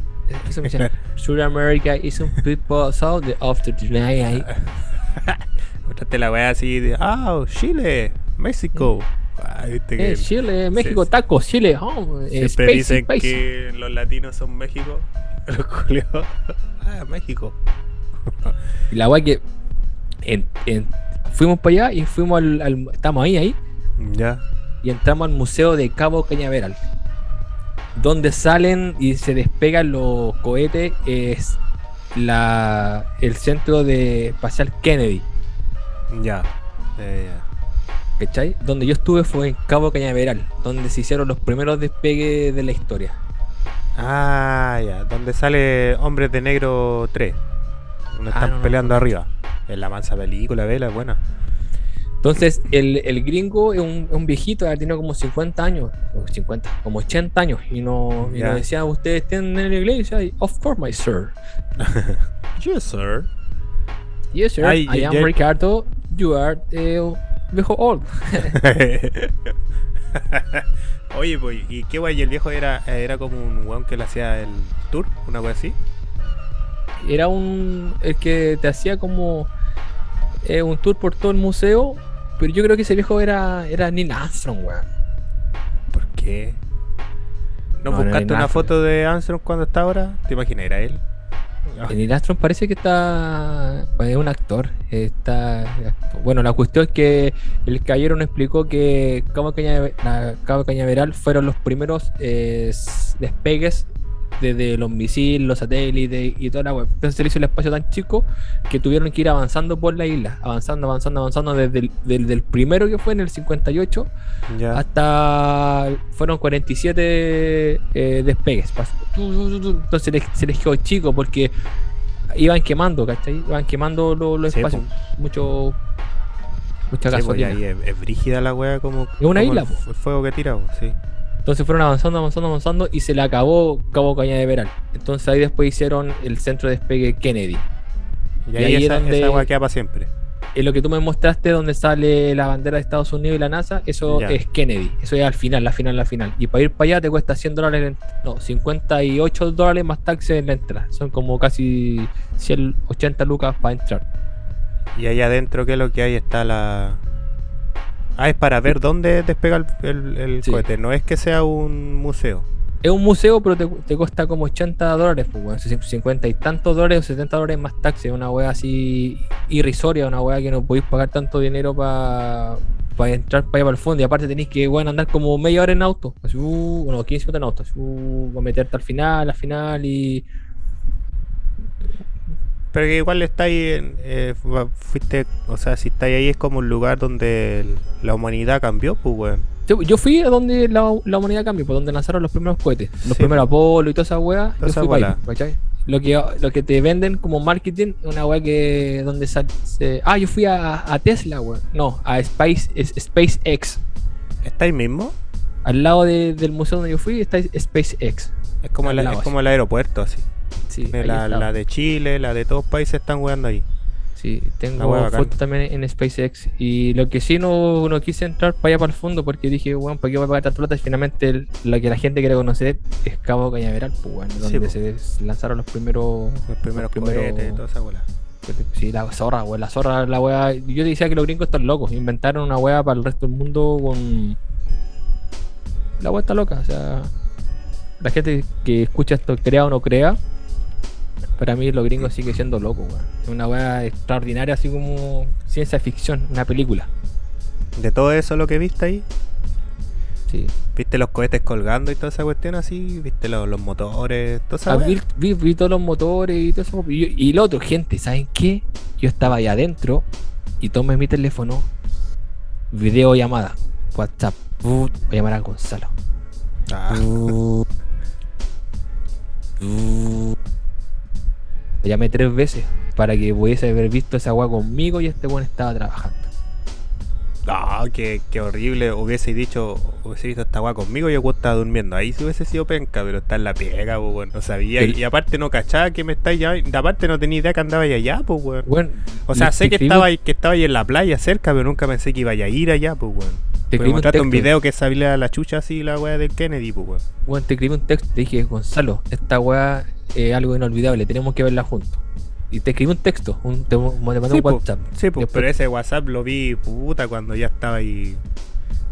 Eso me *laughs* Sudamérica is un people south of the United *laughs* Mostraste la weá así de, ah, Chile, México. Ah, viste que Eh, Chile, México, sí, tacos, Chile, oh, eh, siempre spicy, dicen que los latinos son México. *laughs* Los culiados. Ah, México. Y la weá que en- en- fuimos para allá y fuimos al, al- Estamos ahí, ahí. Ya. Y entramos al Museo de Cabo Cañaveral. Donde salen y se despegan los cohetes es la, el centro de espacial Kennedy. Ya. Eh, ya. ¿Cachai? Donde yo estuve fue en Cabo Cañaveral, donde se hicieron los primeros despegues de la historia. Ah, ya. Donde sale Hombres de Negro 3. Donde Ah, están no, no, peleando no. arriba. En la mansa película, vela, es buena. Entonces, el, el gringo es un, un viejito, ya tiene como 50 años, o 50, como 80 años, y, no, y Ya. nos decía, ¿ustedes tienen en la iglesia? Y, of course, my sir. *laughs* Yes, sir. Yes, sir. Ay, I am Ricardo. You are eh, viejo old. Oye, pues, ¿y qué guay? ¿El viejo era, era como un weón que le hacía el tour? ¿Una wea así? Era un. El que te hacía como. eh, un tour por todo el museo. Pero yo creo que ese viejo era, era Neil Armstrong, weón. ¿Por qué? ¿No, buscaste una foto de Armstrong cuando está ahora? ¿Te imaginas? ¿Era él? Neil Armstrong parece que está. Es un actor. Está. Bueno, la cuestión es que el caballero nos explicó que Cabo, Cañaveral fueron los primeros eh, despegues desde los misiles, los satélites y toda la web. Entonces se le hizo el espacio tan chico que tuvieron que ir avanzando por la isla, avanzando, avanzando, avanzando desde el, primero que fue en el 58 Ya. hasta fueron 47 eh, despegues. Entonces se les, se les quedó chico porque iban quemando, ¿cachai? Iban quemando lo- los Sí, espacios. Mucho. Mucha Sí, gasolina. es, es brígida la wea como. Es una como isla, el, el fuego que tira, sí. Entonces fueron avanzando, avanzando, avanzando y se le acabó Cabo Cañaveral. Entonces ahí después hicieron el centro de despegue Kennedy. Y Y ahí, ahí es donde- esa queda para siempre. En lo que tú me mostraste donde sale la bandera de Estados Unidos y la NASA, eso Ya. es Kennedy. Eso es al final, la final, la final. Y para ir para allá te cuesta 100 dólares, no, 58 dólares más taxes en la entrada. Son como casi 180 lucas para entrar. Y ahí adentro, ¿qué es lo que hay? Está la. Ah, es para ver dónde despega el, el- el Sí. cohete. No es que sea un museo. Es un museo, pero te, te cuesta como 80 dólares, pues, weón. 50 y tantos dólares o 70 dólares más taxes. Una wea así irrisoria, una wea que no podéis pagar tanto dinero para entrar para allá para el fondo. Y aparte tenéis que weón, andar como media hora en auto. Así, uh, bueno, 15 minutos en auto. Así, uh, a meterte al final, al final y. Pero que igual estáis en, eh, fu- fuiste, o sea, si estáis ahí es como un lugar donde el- la humanidad cambió, pues, weón. Yo, yo fui a donde la, la humanidad cambió, por donde lanzaron los primeros cohetes, los Sí, primeros Apolo y toda esa. Toda Yo fui para ahí. Lo que, lo que te venden como marketing una wea que. donde se- Ah, yo fui a, a Tesla, wea. No, a Space, es- SpaceX. ¿Está ahí mismo? Al lado de- del museo donde yo fui está SpaceX. Es como, el, es como el aeropuerto, así. Sí, la, de Chile, la de todos los países están jugando ahí. Sí, tengo fotos también en SpaceX. Y lo que sí no, no quise entrar para allá para el fondo porque dije, bueno, ¿para qué voy a pagar tanta plata? Y finalmente el- lo que la gente quiere conocer es Cabo Cañaveral, pues bueno, donde po. se lanzaron los primeros. Los primeros los primeros- toda esa bola. Sí, la zorra, weón, la zorra, la wea. Yo decía que los gringos están locos. Inventaron una wea para el resto del mundo con. La wea está loca, o sea. La gente que escucha esto, crea o no crea. Para mí, los gringos sigue siendo locos, weón. Es una wea extraordinaria, así como ciencia ficción, una película. De todo eso lo que viste ahí, Sí. viste los cohetes colgando y toda esa cuestión así, viste los, los motores, toda esa Ah, vi- vi todos los motores y todo eso. Y, y lo otro, gente, ¿saben qué? Yo estaba ahí adentro y tomé mi teléfono, videollamada, WhatsApp. Voy a llamar a Gonzalo. Ah, *laughs* Lo llamé tres veces para que pudiese haber visto esa agua conmigo y este weón estaba trabajando. no, qué, qué horrible. Hubiese dicho, hubiese visto esta weá conmigo y yo estaba durmiendo. Ahí sí hubiese sido penca, pero está en la pega, pues, weón. No sabía. El- Y aparte no cachaba que me estáis ya. Aparte no tenía idea que andaba allá, pues, weón. Bueno, O sea, sé que estaba, ahí, que estaba ahí en la playa cerca, pero nunca pensé que iba a ir allá, pues, weón. Te escribí un video que sabía la chucha así, la weá del Kennedy, pues, weón. Bueno, te escribí un texto te dije, Gonzalo, esta weá es algo inolvidable, tenemos que verla juntos. Y te escribí un texto, un, te, mandé Sí, un po, WhatsApp. Sí, pues, pero ese WhatsApp lo vi, puta, cuando ya estaba ahí.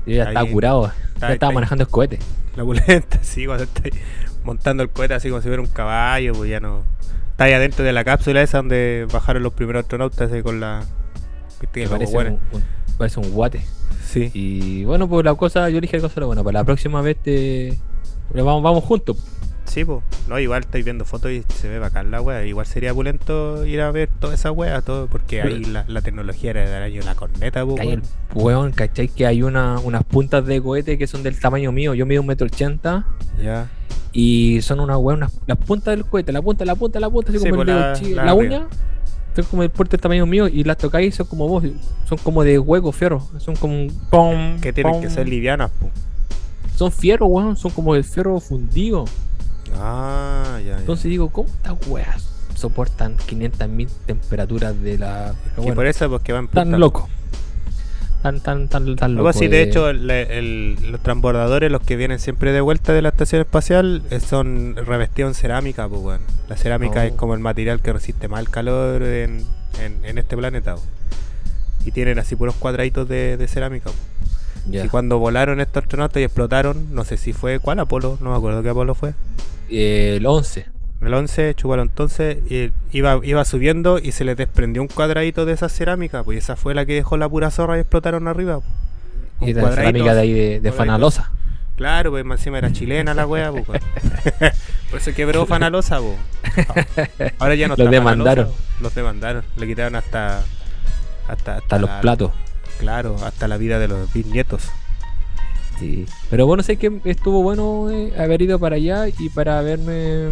Yo ya estaba ahí- curado, está- ya estaba manejando el cohete. La pulenta, *laughs* sí, cuando está ahí montando el cohete así como si fuera un caballo, pues ya no. Está ahí adentro de la cápsula esa donde bajaron los primeros astronautas con la. Viste Me parece, un, un- parece un guate. Sí. Y bueno, pues la cosa, yo dije a Gonzalo, bueno, para la próxima vez te... Vamos, vamos juntos. Sí, pues. No, igual estoy viendo fotos y se ve bacán la wea. Igual sería pulento ir a ver toda esa wea, todo, porque ahí la, la tecnología era del año la corneta, pues. Weón. weón, ¿cachai? Que hay una, unas puntas de cohete que son del tamaño mío. Yo mido un metro ochenta Ya. y son unas weón, unas- las puntas del cohete, la punta, la punta, la punta, así Sí, como el dedo la- la la, arriba. Son como el puerto del tamaño mío y las tocáis son como vos, son como de hueco, fierro. Son como un Que tienen pom. que ser livianas, pues. Son fierro, weón, son como el fierro fundido. Ah, ya. ya. Entonces digo, ¿cómo estas weas soportan 500.000 temperaturas de la. y Bueno, por eso, porque van tan loco. Tan, tan, de hecho, el- el- los transbordadores, los que vienen siempre de vuelta de la estación espacial, eh, son revestidos en cerámica, pues, weón. La cerámica Oh. es como el material que resiste más el calor en, en- en este planeta. Y tienen así puros cuadraditos de, de cerámica. Y cuando volaron estos astronautas y explotaron, no sé si fue, ¿cuál Apolo? No me acuerdo qué Apolo fue. Eh, el 11. El 11, chúpalo entonces, y iba, iba subiendo y se les desprendió un cuadradito de esa cerámica, pues esa fue la que dejó la pura zorra y explotaron arriba. pues. Un Y la cuadradito cerámica de ahí de, de. Fanalosa. Claro, pues encima era chilena la wea, pues, weón. *laughs* Por eso quebró Fanalosa, po. *laughs* Ahora ya no Los está demandaron. Fanalosa, Los demandaron. Le quitaron hasta. Hasta, Hasta los la- platos. Claro, hasta la vida de los bisnietos. Sí. Pero bueno, sé que estuvo bueno eh, haber ido para allá y para verme.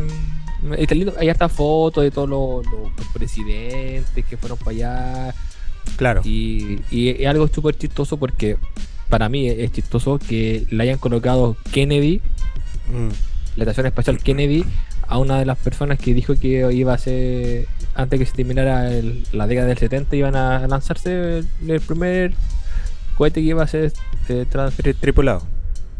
Está lindo. Allá está fotos de todos los, presidentes que fueron para allá. Claro. Y, y es algo súper chistoso porque para mí es chistoso que le hayan colocado Kennedy, Mm. la estación espacial Kennedy, a una de las personas que dijo que iba a ser, antes que se terminara el- la década del 70, iban a lanzarse el, el primer cohete que iba a ser eh, Tripulado.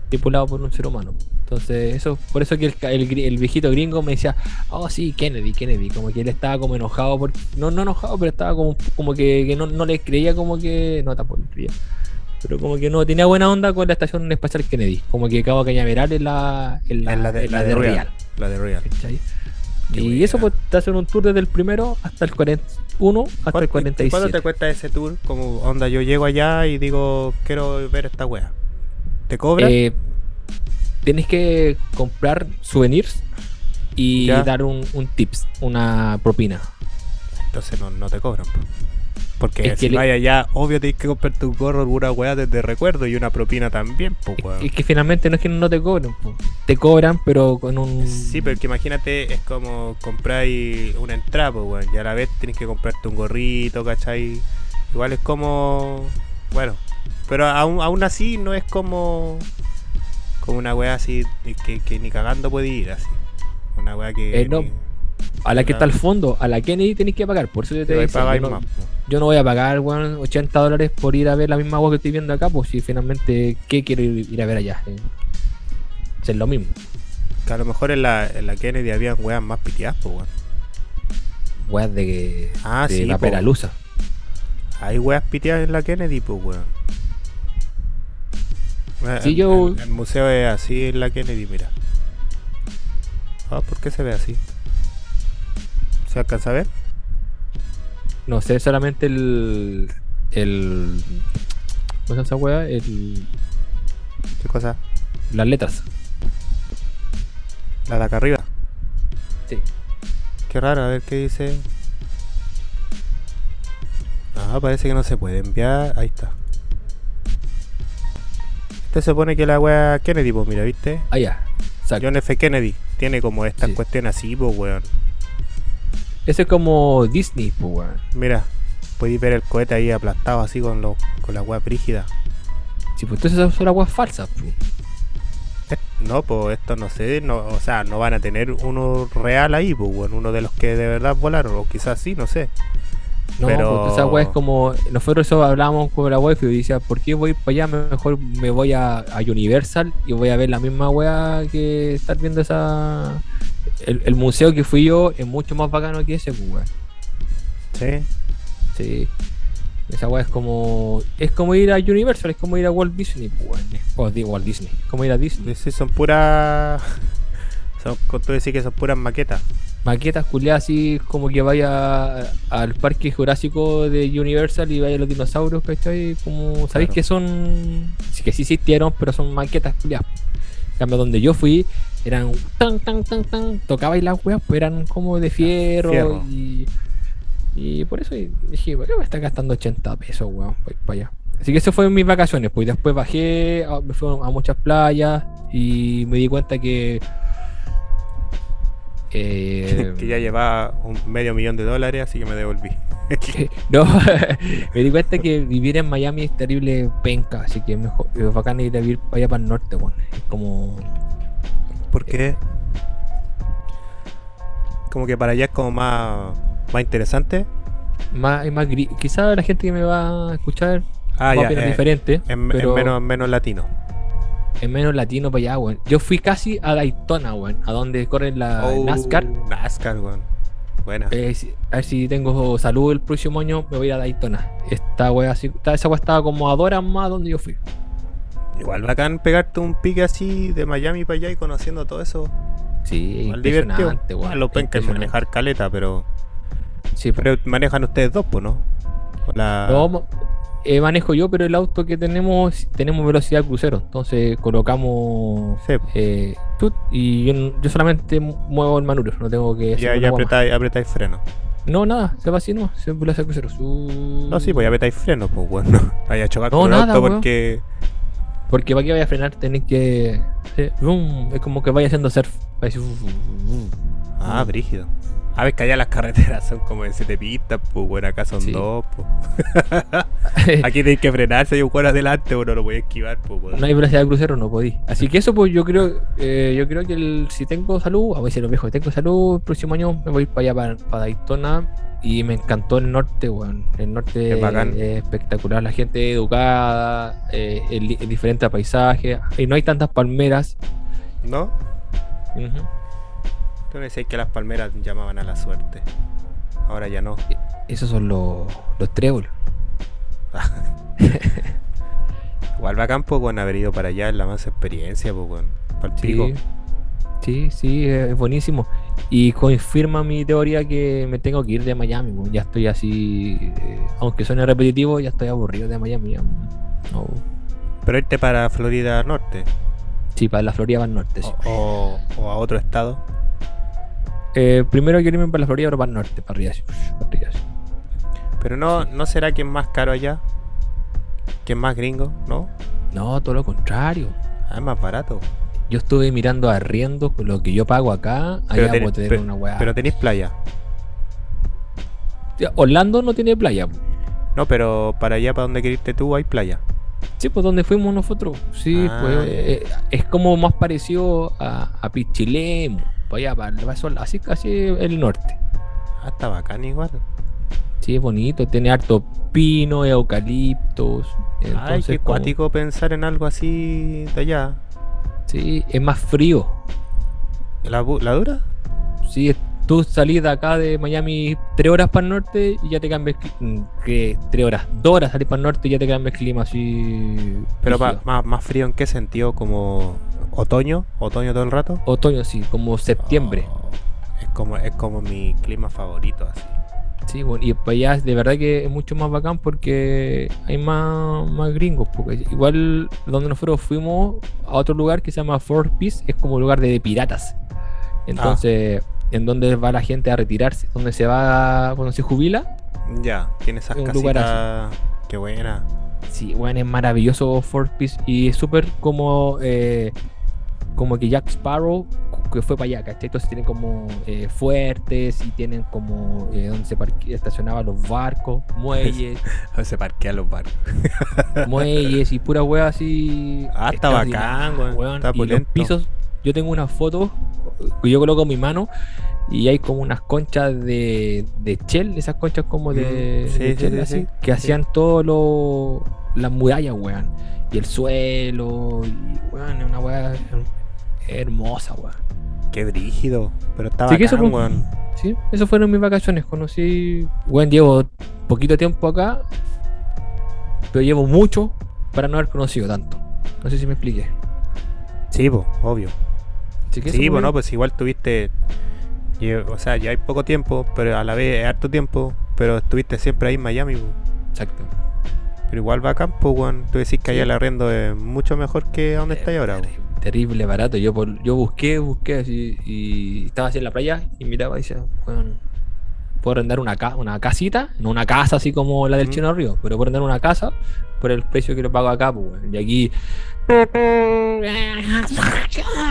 tripulado por un ser humano. Entonces, eso, por eso que el, el, el viejito gringo me decía, oh sí, Kennedy, Kennedy, como que él estaba como enojado, por, no, no enojado, pero estaba como, como que, que no, no le creía como que, no tampoco le creía, pero como que no tenía buena onda con la estación espacial Kennedy, como que Cabo Cañaveral es la, es la, En la de, es la de Real. La de Real. ¿cachai? Qué Y buena. eso pues te hacen un tour desde el primero hasta el 41, hasta el ¿Cuánto- ¿Cuánto 47. te cuesta ese tour? Como onda, yo llego allá y digo, quiero ver esta wea. ¿Te cobran? Eh, tienes que comprar souvenirs y Ya. dar un, un tips, una propina. Entonces no, no te cobran. po. Porque Es si que vaya allá, obvio tienes que comprar tu gorro, alguna weá desde recuerdo y una propina también, pues weón. Es que finalmente no es que no te cobren, po. te cobran, pero con un. Sí, pero que imagínate, es como comprar una entrada, pues, weón. Y a la vez tienes que comprarte un gorrito, ¿cachai? Igual es como. Bueno, pero aún, aún así no es como. Como una weá así que, que ni cagando puede ir, así. Una weá que. Eh, no, ni- A la que está al fondo, a la Kennedy tenés que pagar, por eso yo te yo, no, yo no voy a pagar weón, 80 dólares por ir a ver la misma agua que estoy viendo acá, pues si finalmente, ¿qué quiero ir, a ver allá? Eh, Es lo mismo, Que a lo mejor en la, en la Kennedy habían weas más piteadas, pues, weón. weas de, Ah, de sí, la po. peraluza. Hay weas piteadas en la Kennedy, pues, weón. Sí, el- yo- El, el museo es así en la Kennedy, mira. Ah, ¿por qué se ve así? ¿Se alcanza a ver? No sé, solamente el. el ¿Cómo llama esa wea? El, ¿Qué cosa? las letras. La de acá arriba. Sí. Qué raro, a ver qué dice. Ah, parece que no se puede enviar. Ahí está. Se supone que la wea Kennedy, pues mira, ¿viste? Ah, ya. Exacto. John F. Kennedy. Tiene como estas Sí. cuestiones así, pues, weón. Ese es como Disney, pues, weón. Mira, podéis ver el cohete ahí aplastado así con, los con la wea brígida. Sí, pues entonces son las weas falsas, pues. Eh, No, pues esto no sé, no, o sea, no van a tener uno real ahí, pues, weón. Uno de los que de verdad volaron, o quizás sí, no sé. No, Pero- pues esa wea es como. Nosotros eso hablábamos con la wifi y decía, ¿por qué voy para allá? Mejor me voy a, a Universal y voy a ver la misma wea que estar viendo esa. El, el museo que fui yo es mucho más bacano que ese, pues, weón. Sí. Sí. Esa weá es como. Es como ir a Universal, es como ir a Walt Disney, pues, weón. O digo Walt Disney. Es como ir a Disney. Sí, son puras. *laughs* Son, con tú decís que son puras maquetas. Maquetas culiadas así como que vaya al parque jurásico de Universal y vaya a los dinosaurios, ¿cachai? Como. Sabéis Claro. que son. Sí que sí existieron, pero son maquetas culiadas. En cambio, donde yo fui, eran tan, tan, tan, tan. Tocabais las weas, pues eran como de fierro, Fierro. y. Y por eso dije, ¿por qué me está gastando 80 pesos, weón? Para allá. Así que eso fue en mis vacaciones, pues y después bajé, me fui a muchas playas y me di cuenta que. Eh, *laughs* que ya llevaba un medio millón de dólares, así que me devolví. *laughs* no, *laughs* me di cuenta que vivir en Miami es terrible penca, así que es mejor, es bacán ir a vivir allá para el norte, weón. Es como. ¿Por qué? Como que para allá es como más, más interesante. Más, es más gris. Quizás la gente que me va a escuchar Ah, va ya. eh, diferente, es, es pero menos, menos latino. Es menos latino para allá, weón. Yo fui casi a Daytona, weón, a donde corren la Oh, NASCAR. NASCAR, weón. Buena. Eh, a ver si tengo salud el próximo año, me voy a ir a Daytona. Esta esta- esa wea estaba como a dos horas más donde yo fui. Igual bacán pegarte un pique así de Miami para allá y conociendo todo eso. Sí, Igual divertido. impresionante, weón. Ah, lo penca es impresionante. manejar caleta, pero. Sí, Pero manejan ustedes dos, pues, ¿no? La... No, eh, manejo yo, pero el auto que tenemos, tenemos velocidad crucero. Entonces colocamos Sí. eh, y yo, yo solamente muevo el manubrio, no tengo que Ya, ya apretáis, apretáis freno. No, nada, se va así, no, se velocidad crucero. Su- No, sí, pues ya apretáis freno, pues bueno. *laughs* Vaya a chocar No, con el nada, auto weón. porque. Porque para que vaya a frenar tenés que. es como que vaya haciendo surf. Ah, brígido. A ver, que allá las carreteras son como de 7 pistas, pues bueno, acá son Sí. dos, pues. *laughs* Aquí tenéis que frenarse y un cuero adelante, bueno, lo voy a esquivar, pues bueno. No hay velocidad de crucero, no podí. Así que eso, pues yo creo, eh, yo creo que el- si tengo salud, a ver si lo viejo, si tengo salud, el próximo año me voy para allá, para, para Daytona. Y me encantó el norte, weón. El norte Es espectacular. La gente educada, eh, el, el diferente paisaje. Y no hay tantas palmeras. ¿No? Ujú. Tú decías que las palmeras llamaban a la suerte. Ahora ya no. Esos son los, los tréboles. *laughs* Igual bacán, pues, bueno, haber ido para allá es la más experiencia, pues, pico. Sí, sí, sí, es buenísimo. Y confirma mi teoría que me tengo que ir de Miami. Ya estoy así, eh, aunque suene repetitivo, ya estoy aburrido de Miami. No. Pero irte para Florida Norte. Sí, para la Florida para el norte. sí. O, o a otro estado. Eh, primero quiero irme para la Florida, pero para el norte, para arriba. para arriba. Pero no, ¿no será que es más caro allá? ¿Que es más gringo? ¿No? No, todo lo contrario. Ah, es más barato. Yo estuve mirando arriendo con lo que yo pago acá. Allá ten- puedo tener pero- una weá. pero tenéis playa. Orlando no tiene playa. No, pero para allá, para donde querés irte tú, hay playa. Sí, pues donde fuimos nosotros. Sí, Ah, pues eh, es como más parecido a, a Pichilemu. Para allá, para, para eso, así casi el norte. Ah, está bacán igual. Sí, es bonito, tiene harto pino, eucaliptos. Ay, Entonces, qué como- cuático pensar en algo así de allá. Sí, es más frío. ¿La, la dura? Sí, tú salís de acá de Miami tres horas para el norte y ya te cambias. que tres horas? Dos horas salís para el norte y ya te cambias el clima así. Pero pa- más, más frío en qué sentido? ¿Como otoño? ¿Otoño todo el rato? Otoño, sí, como septiembre. Oh, es, como, es como mi clima favorito, así. Sí, bueno, y para allá de verdad que es mucho más bacán porque hay más, más gringos. Porque igual donde nosotros fuimos a otro lugar que se llama Fort Peace es como lugar de, piratas. Entonces, en donde va la gente a retirarse, donde se va cuando se jubila. Ya, tiene esas Es casitas. Qué buena. Sí, bueno, es maravilloso Fort Peace y es súper como eh, como que Jack Sparrow que fue para allá, ¿cachai? Entonces tienen como eh, fuertes y tienen como eh, donde se estacionaban los barcos, *laughs* muelles. Se parquean los barcos. *laughs* muelles y pura wea así. Ah, está bacán, weón, está Y los pisos, yo tengo unas fotos que yo coloco mi mano y hay como unas conchas de, de Shell, esas conchas como de, Mm, sí, de sí, Shell, sí, así, sí, que hacían todo lo. las murallas, weón. Y el suelo, y weón, una wea hermosa, weón. Qué brígido. Pero está Así que bacán, eso, weón. Sí, eso fueron mis vacaciones. Conocí, weón, llevo poquito tiempo acá, pero llevo mucho para no haber conocido tanto. No sé si me expliqué. Sí, po, obvio. Sí, weón. pues igual tuviste. O sea, ya hay poco tiempo, pero a la vez es harto tiempo. Pero estuviste siempre ahí en Miami, po. Exacto. Pero igual bacán, pues, weón. Tú decís que allá el arriendo es mucho mejor que donde estáis ahora, po. Terrible barato. Yo por- yo busqué, busqué así y estaba así en la playa y miraba y decía, weón, puedo arrendar una, ca- una casita, no una casa así como la del Mm. Chino Río, pero puedo arrendar una casa por el precio que lo pago acá, pues. Y aquí. Voy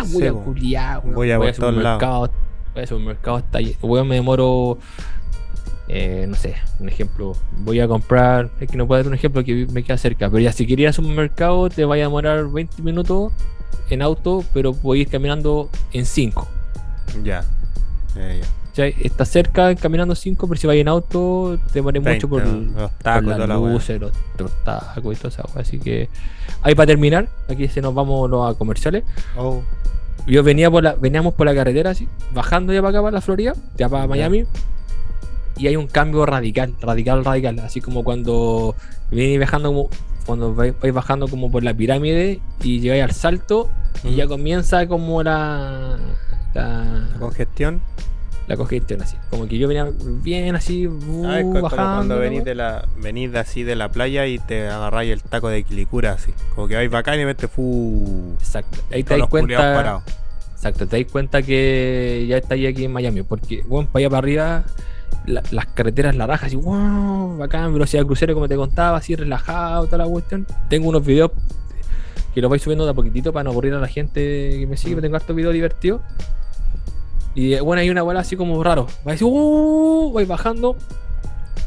Sí, a culiar. Voy a Voy al supermercado, está ahí. Weón, me demoro. eh, no sé, un ejemplo. Voy a comprar. Es que no puedo dar un ejemplo que me queda cerca. Pero ya, si querías ir al supermercado, te vaya a demorar 20 minutos en auto, pero voy a ir caminando en 5. Ya. Ya. Ya está cerca caminando 5, pero si vais en auto, te demoré mucho por, 30, los tacos por las luces, los, los tacos y todo eso. Así que ahí para terminar, aquí se nos vamos los a comerciales. Oh, Yo venía por la, veníamos por la carretera así, bajando ya para acá, para la Florida, ya para Miami. Y hay un cambio radical, radical, radical. Así como cuando venís bajando como, cuando vais, vais bajando como por la pirámide y llegáis al salto y ya comienza como la, la congestión. La congestión así. Como que yo venía bien así, uh, Ah, es como bajando. cuando venís de la venís de así de la playa y te agarráis el taco de Quilicura así. Como que vais bacán y vete fu. Exacto. Ahí te das cuenta. Exacto, te das cuenta que ya estáis aquí en Miami. Porque, bueno, para allá para arriba, la- las carreteras la raja así, wow, bacán, velocidad de crucero, como te contaba, así relajado, toda la cuestión. Tengo unos videos que los voy subiendo de a poquitito para no aburrir a la gente que me sigue, pero tengo hartos videos divertidos. Y eh, bueno, hay una bola así como raro. Va a decir, uh, voy bajando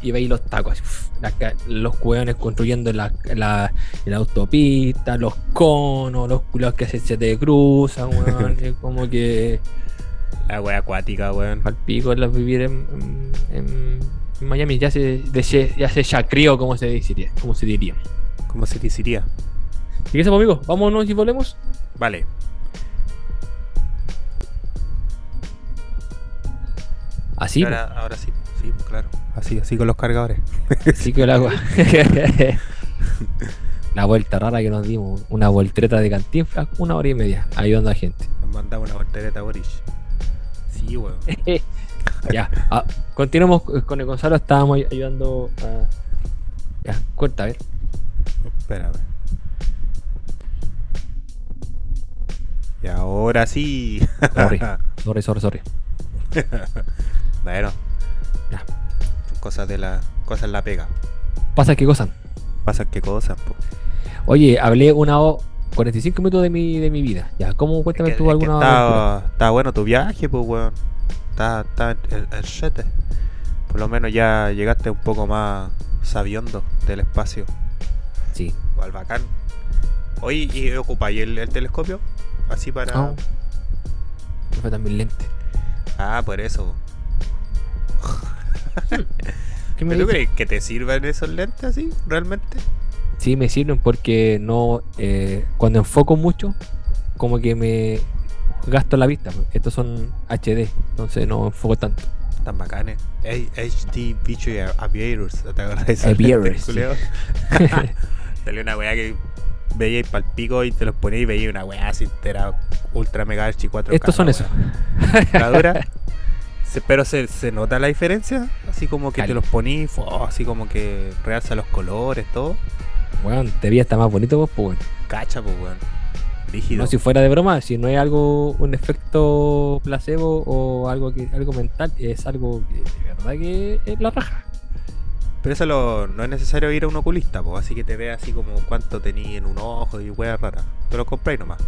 y veis los tacos, así, uf, la ca- los cueones construyendo la, la, la autopista, los conos, los culos que se, se te cruzan, *laughs* como que La wea acuática, weón. al pico las vivir en, en- en Miami ya se, de- se- ya se chacrió, como se diría. Como se diría. ¿Cómo se diría? ¿Y qué hacemos, amigos? Vámonos y volvemos. Vale. Así, ahora, ahora sí, sí, claro. Así, así con los cargadores. *laughs* así que el agua. *laughs* la vuelta rara que nos dimos. Una voltereta de cantinflas, una hora y media, ayudando a gente. Nos mandaba una voltereta Boris. Sí, weón. *laughs* ya, ah, continuamos con el Gonzalo. Estábamos ay- ayudando a. Ya, cuenta, a ver. Espérame. Y ahora sí. Sorry, *laughs* sorry, sorry, sorry. bueno. Ya. Cosas de la. Cosas la pega. ¿Pasa qué cosa? Pasan qué cosas, po. Oye, hablé una. 45 minutos de mi, de mi vida. Ya, ¿cómo cuéntame Es que- tú alguna? Estaba, estaba bueno tu viaje, pues, weón. Está, está el, el shete. Por lo menos ya llegaste un poco más sabiondo del espacio. Sí. Al bacán. Oye, ¿y ocupáis el, el telescopio? Así para. No. No fue también lente. Ah, por eso. *laughs* ¿Qué me ¿Pero tú crees que te sirvan esos lentes así, realmente? Sí, me sirven porque no. eh, cuando enfoco mucho, como que me gasto la vista. pues. Estos son HD, entonces no enfoco tanto. Tan bacanes. HD Bicho y Aviators. ¿Te acuerdas de Aviators, *laughs* culiao? *laughs* Salió una weá que veíais para el pico y te los poníais y veíais una weá así entera ultra mega archi 4K. Estos son esos. *laughs* pero se, se nota la diferencia, así como que Cali. te los ponís, fo, así como que realza los colores, todo. Bueno, te vi hasta más bonito vos, pues bueno. Cacha, pues weón. Rígido. No, si fuera de broma, si no es algo, un efecto placebo o algo que algo mental, es algo que de verdad que es la raja. Pero eso lo- no es necesario ir a un oculista, pues así que te ve así como cuánto tenía en un ojo y weá rara. Te lo compráis nomás.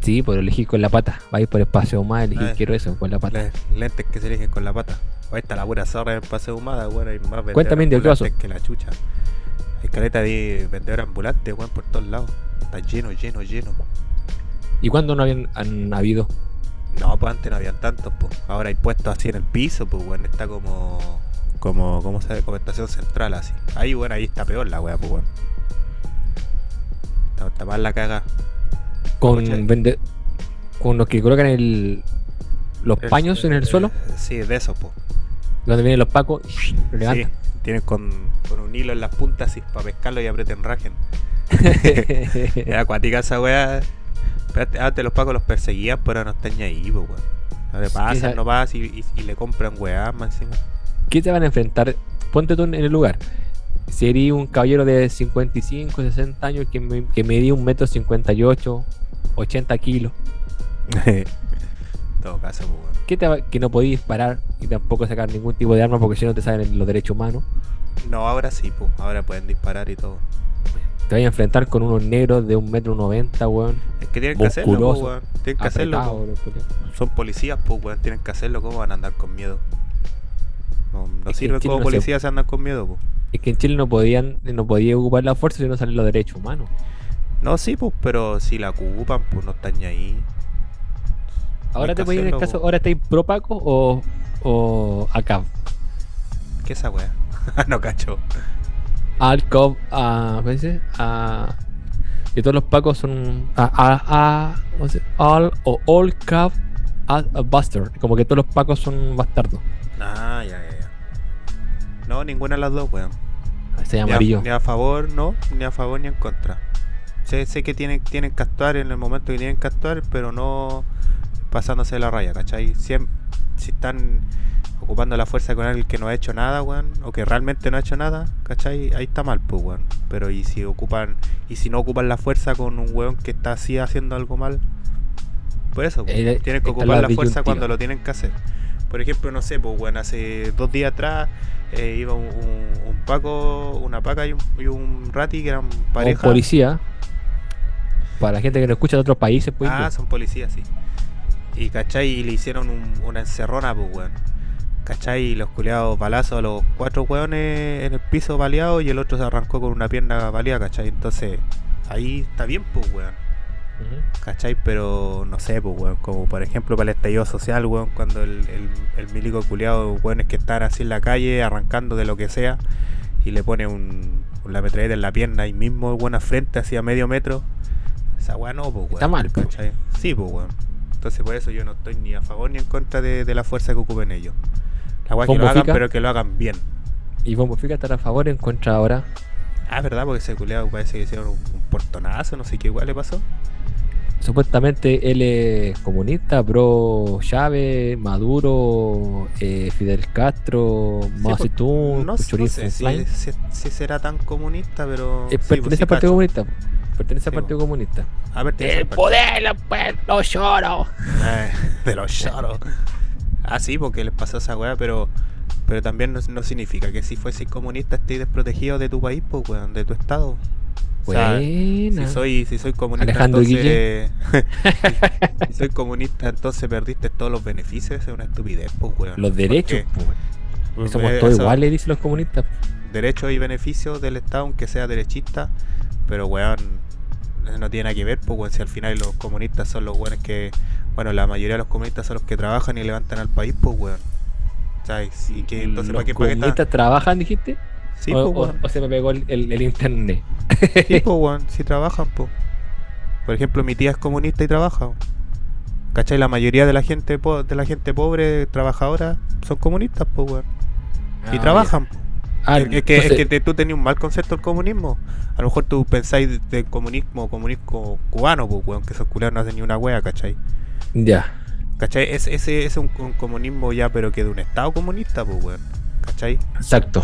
Sí, por elegir con la pata. Vais por espacio más, elegir Eh. quiero eso, con la pata. Le- lentes que se eligen con la pata. Ahí está la pura zorra en el paseo humada, weón. Hay más Cuéntame, ambulantes que la chucha. Hay caleta de vendedores ambulantes, weón, por todos lados. Está lleno, lleno, lleno. ¿Y cuándo no habían han habido? No, pues antes no habían tantos, pues. Ahora hay puestos así en el piso, pues, weón. Está como. Como, ¿cómo se? Como estación central, así. Ahí, bueno, ahí está peor la weá, pues, weón. Está, está mal la caga. Con vende con los que colocan el los El- paños en el eh, suelo, Sí, de esos, pues. donde vienen los pacos, lo Sí, levantan. Tienen con, con un hilo en las puntas así para pescarlo y aprieten rajen. *laughs* *laughs* Era acuática esa weá. Antes los pacos los perseguían, pero no están ni ahí, pues weón. No le pasan, no pasan y, y- y le compran weá más encima. ¿Qué te van a enfrentar? Ponte tú en el lugar. Si eres un caballero de 55, 60 años que, me, que medía un metro 58, 80 kilos, *laughs* todo caso, pues weón. ¿qué te va- que no podías disparar y tampoco sacar ningún tipo de arma porque si no te salen los derechos humanos? No, ahora sí, pues. Ahora pueden disparar y todo. Te vas a enfrentar con unos negros de un metro 90, weón. Es que tienen que hacerlo, pues, weón. Tienen que hacerlo. apretado, culiados. Son policías, pues, weón. Tienen que hacerlo. ¿Cómo van a andar con miedo? No, no Es Chile como no se- policías si andan con miedo, pues. Es que en Chile no podían, no podía ocupar la fuerza si no salen los derechos humanos. No, sí, pues, pero si la ocupan, pues no están ni ahí. Ahora te ponen en el caso, ahora estáis pro Paco o, o ACAB. ¿Qué esa weá? *laughs* no cacho. Alcov, a veces, a que todos los pacos son a, a, a ¿cómo se dice? all o all cab a, a buster, como que todos los pacos son bastardos. Ah, ya, ya, ya. No, ninguna de las dos, weón. Ni a, amarillo. ni a favor, no, ni a favor ni en contra. Sé, sé que tienen, tienen que actuar en el momento que tienen que actuar, pero no pasándose la raya, ¿cachai? Si están ocupando la fuerza con alguien que no ha hecho nada, weón, o que realmente no ha hecho nada, ¿cachai? Ahí está mal, pues, weón. Pero y si ocupan, y si no ocupan la fuerza con un weón que está así haciendo algo mal, por eso, pues, Eh, tienen que ocupar la la fuerza cuando lo tienen que hacer. Por ejemplo, no sé, pues, weón, hace dos días atrás eh, iba un, un- un Paco, una Paca y un, y un Rati que eran O pareja. policía. Para la gente que no escucha de otros países, pues. Ah, son policías, sí. Y cachai, y le hicieron un- una encerrona, pues, weón. ¿Cachai? Y los culeados balazos a los cuatro weones en el piso baleados y el otro se arrancó con una pierna baleada, ¿cachai? Entonces, ahí está bien, pues, weón. ¿Cachai? Pero no sé, pues, weón. Como por ejemplo para el estallido social, weón. Cuando el, el, el milico culeado, weones que están así en la calle, arrancando de lo que sea, y le pone un, una metralleta en la pierna ahí mismo, buena frente, así a medio metro. Esa weá no, pues, weón. Está mal, pues. ¿cachai? Sí, pues, weón. Entonces, por eso yo no estoy ni a favor ni en contra de, de la fuerza que ocupen ellos. La weá que lo ¿Bombo hagan, fica? pero que lo hagan bien. Y Bombo Fica estará a favor o en contra ahora. Ah, ¿verdad? Porque ese culeado parece que hicieron un, un portonazo, no sé qué igual le pasó. Supuestamente él es comunista, pro Chávez, Maduro, eh, Fidel Castro, Mao Sí, pues, Zedong, no, no sé si, será tan comunista, pero. Eh, sí, pues, pertenece sí al Partido cacho. Comunista. Pertenece al Sí, Partido Comunista. Ah, El al partido. poder, pues, *laughs* los lloros. Eh, de los choros. Ah, sí, porque les pasó esa weá, pero. Pero también no, no significa que si fueses comunista estés desprotegido de tu país, pues, weón, de tu estado. O sea, Buena. si soy, si soy comunista, Alejandro entonces. si, *laughs* si soy comunista, entonces perdiste todos los beneficios. Es una estupidez, pues, weón. Los derechos, pues. eh, Somos todos eso- iguales, dicen los comunistas. derechos y beneficios del Estado, aunque sea derechista, pero weón, no tiene nada que ver, pues weón, si al final los comunistas son los weones que, bueno, la mayoría de los comunistas son los que trabajan y levantan al país, pues weón. ¿Sabes? Y que entonces, ¿Los ¿para qué, para qué comunistas trabajan, dijiste? Sí, o, pues o- se me pegó el, el- el internet. Sí, pues *laughs* weón, sí trabajan, pues. Por ejemplo, mi tía es comunista y trabaja. ¿Cachai? La mayoría de la gente po- de la gente pobre, trabajadora, son comunistas, pues weón. Y Ah, trabajan. po. Ah, es, es que, es entonces- que te- tú tenías un mal concepto del comunismo. A lo mejor tú pensáis de, de comunismo, comunismo cubano, pues, weón, que esos culeros no hacen ni una wea, ¿cachai? Ya. ¿Cachai? Es, ese es un, un comunismo ya, pero que de un estado comunista, pues, weón. ¿Cachai? Exacto.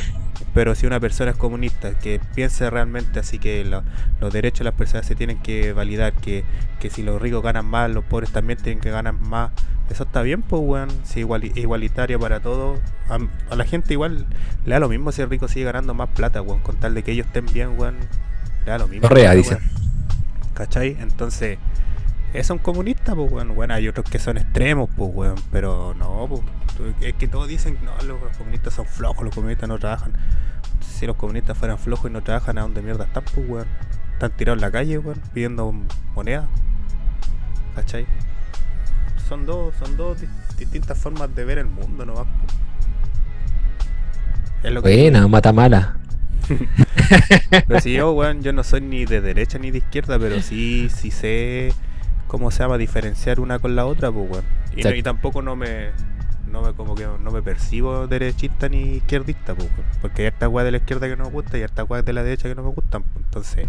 Pero si una persona es comunista, que piense realmente así que lo- los derechos de las personas se tienen que validar, que, que si los ricos ganan más, los pobres también tienen que ganar más, eso está bien, pues, weón. Si igual, igualitario para todos, a, a la gente igual le da lo mismo si el rico sigue ganando más plata, weón, con tal de que ellos estén bien, weón, le da lo mismo. Correa, dicen. ¿Cachai? Entonces, es un comunista, pues, weón. Bueno, hay otros que son extremos, pues, weón. Pero no, pues. Es que todos dicen, no, los, comunistas son flojos, los comunistas no trabajan. Si los comunistas fueran flojos y no trabajan, ¿a dónde mierda están, pues, weón? Están tirados en la calle, weón, pidiendo moneda. ¿Cachai? Son dos, son dos di- distintas formas de ver el mundo, ¿no? Es lo que Buena, mata mala. *laughs* pero si yo, *laughs* weón, yo no soy ni de derecha ni de izquierda, pero sí, sí sé cómo se llama diferenciar una con la otra, pues, weón. Y, no- y tampoco no me, no me, como que no me percibo derechista ni izquierdista, pues. Porque hay harta weá de la izquierda que no me gusta y harta weá de la derecha que no me gustan, pues. Entonces,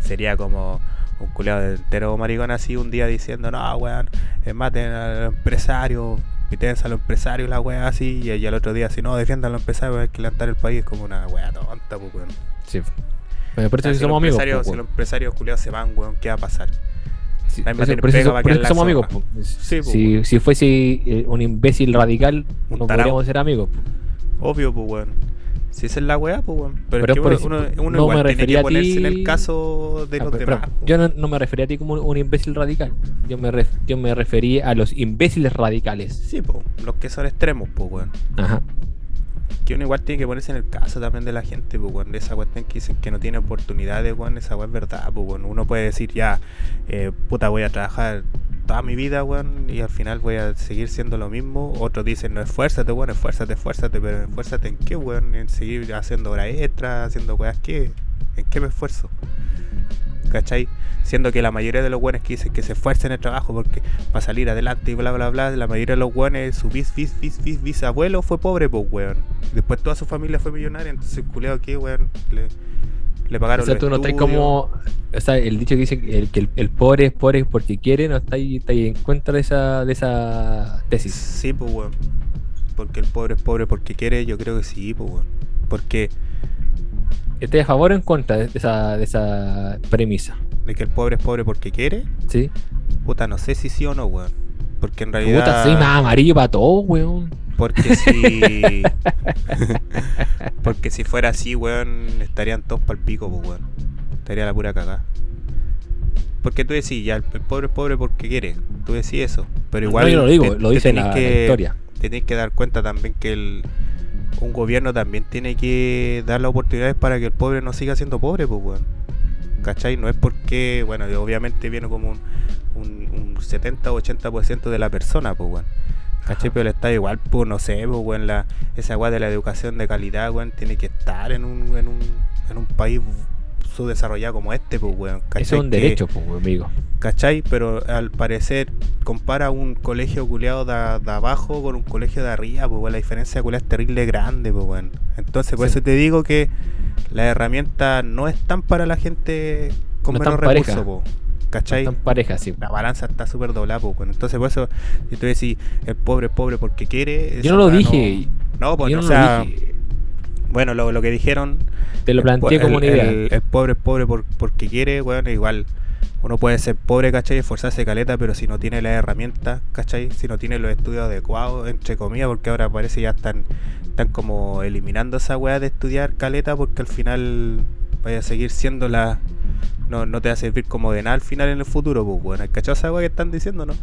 sería como un culiado entero maricón así un día diciendo, no, weón, eh, maten al empresario, pítense a los empresarios, la weá así, y, y al otro día, si no, defiendan a los empresarios, hay que levantar el país, es como una weá tonta, pues, weón. Sí. Bueno, por eso Ah, si somos amigos. po, si los empresarios culiados se van, weón, ¿qué va a pasar? Sí, por eso- por por somos amigos. po, si, si fuese eh, un imbécil radical, Un no tarao. podríamos ser amigos. po. Obvio, pues, weón. Si esa es la weá, pues, weón. Pero, Pero es que uno, uno, uno no igual me tiene refería que a ponerse en el caso de Ah, los pero- demás. pero yo no, no me refería a ti como un, un imbécil radical. Yo me, ref- yo me refería a los imbéciles radicales. Sí, pues, los que son extremos, pues, weón. Ajá. Que uno igual tiene que ponerse en el caso también de la gente, pues. De esa cuestión que dicen que no tiene oportunidades, weón. Esa weá es verdad, pues, weón. Uno puede decir, ya, eh, puta, voy a trabajar toda mi vida, weón, y al final voy a seguir siendo lo mismo. Otros dicen, no, esfuérzate, weón, esfuérzate, esfuérzate, pero esfuérzate en qué, weón, en seguir haciendo horas extras, haciendo weas, ¿qué? ¿En qué me esfuerzo? ¿Cachai? Siendo que la mayoría de los weones que dicen que se esfuercen en el trabajo porque para salir adelante y bla bla bla, la mayoría de los weones, su bis, bis, bis, bis, bisabuelo fue pobre, pues weón. Después toda su familia fue millonaria, entonces culeado que weón, le- Le pagaron O sea, tú no estás como. O sea, el dicho que dice que el, que el, el pobre es pobre porque quiere, no está ahí, está ahí en contra de esa, de esa tesis. Sí, pues, weón. Porque el pobre es pobre porque quiere, yo creo que sí, pues, weón. Porque ¿Estás a favor o en contra de esa, de esa premisa? de que el pobre es pobre porque quiere, ¿Sí? puta, no sé si sí o no, weón. Porque en realidad. Puta, soy más amarillo para todo, weón. Porque si. *laughs* porque si fuera así, weón, estarían todos pa'l pico, pues, weón. Estaría la pura cagada. Porque tú decís, ya, el, pobre es pobre porque quiere. Tú decís eso. Pero igual. No, yo lo digo, te- lo dice la, la historia. Te tenés que dar cuenta también que el. Un gobierno también tiene que dar las oportunidades para que el pobre no siga siendo pobre, pues, weón. ¿Cachai? No es porque, bueno, obviamente viene como un, un, un 70 o 80% de la persona, pues, weón. ¿Cachai? Pero el Estado igual, pues, no sé, pues, weón, la, esa weá de la educación de calidad, weón, tiene que estar en un, en un, en un país subdesarrollado como este, pues, weón. es un Que- derecho, pues, amigo. ¿Cachai? Pero al parecer compara un colegio culeado de, de abajo con un colegio de arriba, pues weón, la diferencia culeada es terrible grande, pues weón. Entonces por Sí. eso te digo que las herramientas no están para la gente con No menos recursos, po. ¿Cachai? Están parejas, sí. La balanza está súper doblada, pues. Entonces por eso, si tú decís el pobre es pobre porque quiere. Yo no lo dije. No, pues yo o no sea, lo dije. Bueno, lo, lo que dijeron Te lo el planteé como una idea. El, el pobre es pobre por- porque quiere, weón, igual. Uno puede ser pobre, ¿cachai? Esforzarse caleta, pero si no tiene las herramientas, ¿cachai? Si no tiene los estudios adecuados, entre comillas, porque ahora parece ya están, están como eliminando esa weá de estudiar caleta, porque al final vaya a seguir siendo la. No, no te va a servir como de nada al final en el futuro, pues, weón. ¿Cachai esa weá que están diciendo, no?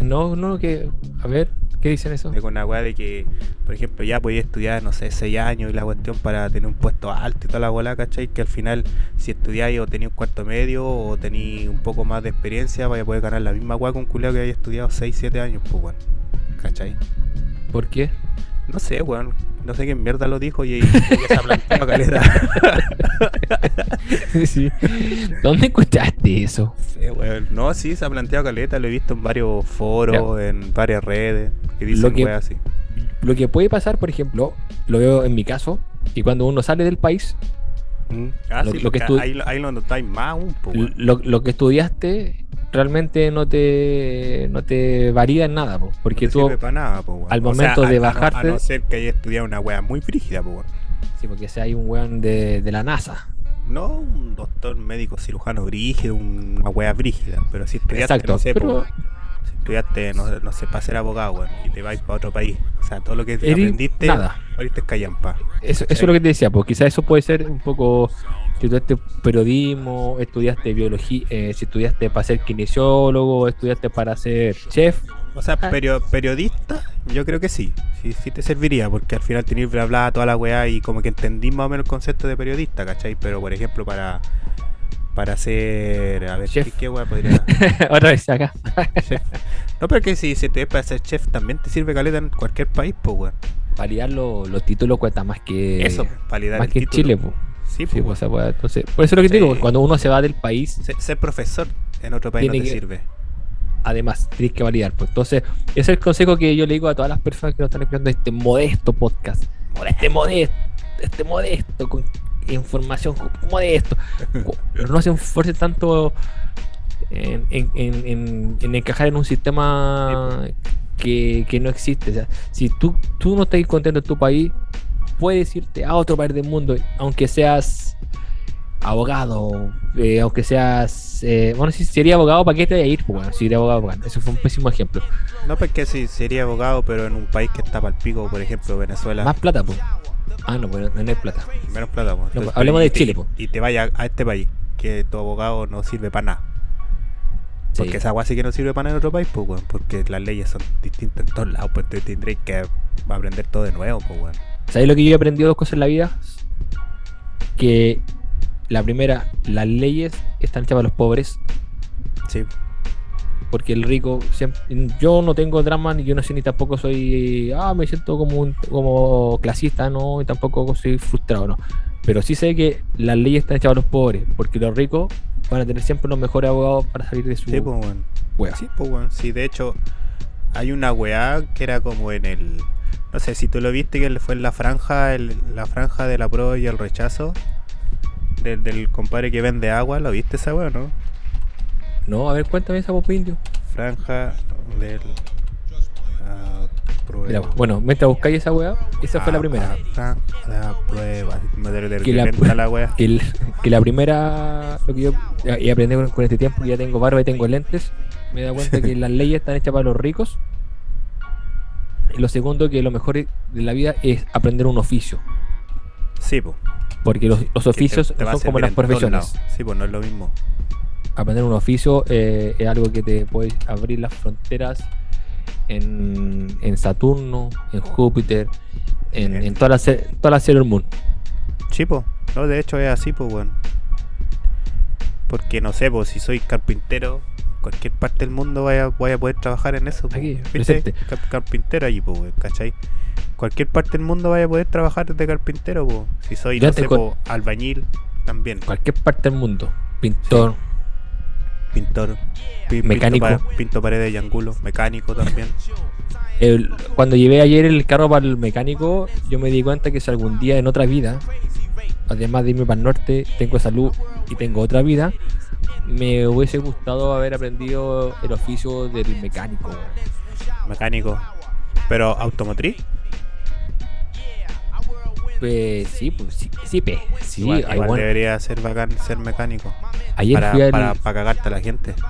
No, no, que. A ver, ¿qué dicen eso? De con una weá de que, por ejemplo, ya podías estudiar, no sé, 6 años y la cuestión para tener un puesto alto y toda la bola, ¿cachai? Que al final, si estudiáis o tenéis un cuarto medio o tenéis un poco más de experiencia, vais a poder ganar la misma weá con un culiao que haya estudiado 6, 7 años, pues, weón. ¿cachai? ¿Por qué? No sé, weón. No sé qué mierda lo dijo y, y ha planteado caleta. *laughs* sí. ¿Dónde escuchaste eso? Sí. No, sí, se ha planteado caleta, lo he visto en varios foros, en varias redes, que dicen Lo que- así. Lo que puede pasar, por ejemplo, lo veo en mi caso, que cuando uno sale del país, Mm. Ah, lo- sí, lo que ahí, ahí lo notáis más weón. lo, lo que estudiaste realmente no te no te varía en nada, po, porque no tú nada, po, al O sea, momento a- de a no- bajarte- A no, ser que haya estudiado una wea muy frígida, po, sí, porque si hay un weón de, de la NASA. No un doctor médico cirujano brígido, una wea brígida, pero si estudiaste, Exacto, no sé, pero- si estudiaste, no, no sé, para ser abogado, weón, y te vais para otro país. O sea, todo lo que Eri- aprendiste, nada. ahorita es callampa. Eso, eso es lo que te decía, pues quizás eso puede ser un poco si estudiaste periodismo, estudiaste biología, eh, si estudiaste para ser kinesiólogo, estudiaste para ser chef, O sea, Ah. perio- periodista, yo creo que sí. Sí, sí te serviría, porque al final tenés bla bla toda la weá y como que entendí más o menos el concepto de periodista, ¿cachai? Pero por ejemplo, para para ser. A ver, Chef. ¿qué, qué weá podría. *laughs* otra vez acá. chef. No, pero que si, si te para ser chef también te sirve caleta en cualquier país, pues, weón. Validar lo- los títulos cuesta más que Eso, validar más el que en título. Chile, pues. Sí, Sí, pues, pues, pues, entonces, por eso es lo que te Sí. digo, cuando uno se va del país, Se- Ser profesor en otro país no te que- sirve. además tienes que validar. Pues. Entonces, ese es el consejo que yo le digo a todas las personas que nos están escuchando este modesto podcast. Este modesto, este modesto, con información modesto. No se esfuercen tanto en, en- en- en- en encajar en un sistema que, que no existe. O sea, si tú, tú no estás contento en tu país, puedes irte a otro país del mundo, aunque seas abogado, eh, aunque seas. eh, bueno, si sería abogado, ¿para qué te voy a ir? Pues, bueno, si sería abogado, bueno, eso fue un pésimo ejemplo. No, porque si sería abogado, pero en un país que está para el pico, por ejemplo, Venezuela. Más plata, pues. Ah, no, pues no, hay plata. Menos plata, pues. Entonces, pues, hablemos de te- Chile, pues. Y te vaya a este país, que tu abogado no sirve para nada. Sí. Porque esa agua sí que no sirve para nada en otro país, pues, weón. Porque las leyes son distintas en todos lados, pues te tendréis que aprender todo de nuevo, pues, weón. ¿Sabes lo que yo he aprendido dos cosas en la vida? Que la primera, las leyes están hechas para los pobres, Sí. porque el rico siempre, yo no tengo drama ni yo no sé ni tampoco soy ah me siento como un, como clasista no y tampoco soy frustrado no pero sí sé que las leyes están hechas para los pobres porque los ricos van a tener siempre los mejores abogados para salir de su Sí, pues, wea. Sí, pues, weón. Sí, de hecho, hay una weá que era como en el. No sé si tú lo viste, que fue en la franja, el- la franja del apruebo y el rechazo. del, del compadre que vende agua, ¿lo viste esa weá, no? No, a ver, cuéntame esa Popo Indio. Franja del. ah, prueba. Mira, bueno, mientras buscáis esa weá, esa fue la Ah, primera. ah, franja la prueba. De- de- Que de- la, de- la weá. *laughs* que, el- que la primera, lo que yo y aprendí con, con este tiempo, que ya tengo barba y tengo lentes, me he dado cuenta que las leyes están hechas para los ricos. Lo segundo, que lo mejor de la vida es aprender un oficio. Sí, pues. Porque los, los oficios te son como las profesiones. Sí, pues no es lo mismo. Aprender un oficio eh, es algo que te puede abrir las fronteras en, en Saturno, en Júpiter, en, en toda la, toda la Sailor Moon. Sí, pues. No, de hecho es así, pues, weón. Porque no sé, pues, si soy carpintero, cualquier parte del mundo vaya, voy a poder trabajar en eso. Aquí, presente. Car- carpintero allí, pues, ¿cachai? Cualquier parte del mundo vaya a poder trabajar de carpintero, pues. Si soy, no sé, po, albañil, también. Cualquier parte del mundo. Pintor, Pintor. pi- Mecánico. Pinto, pa- pinto paredes y ángulo. Mecánico también. El- cuando llevé ayer el carro para el mecánico, yo me di cuenta que si algún día en otra vida, además de irme para el norte, tengo salud y tengo otra vida, me hubiese gustado haber aprendido el oficio del mecánico. Mecánico. Pero automotriz. Pues sí, pues sí, sí, pe, sí, igual debería ser bacán ser mecánico. Ayer para, fui al- para, para cagarte a la gente. *laughs*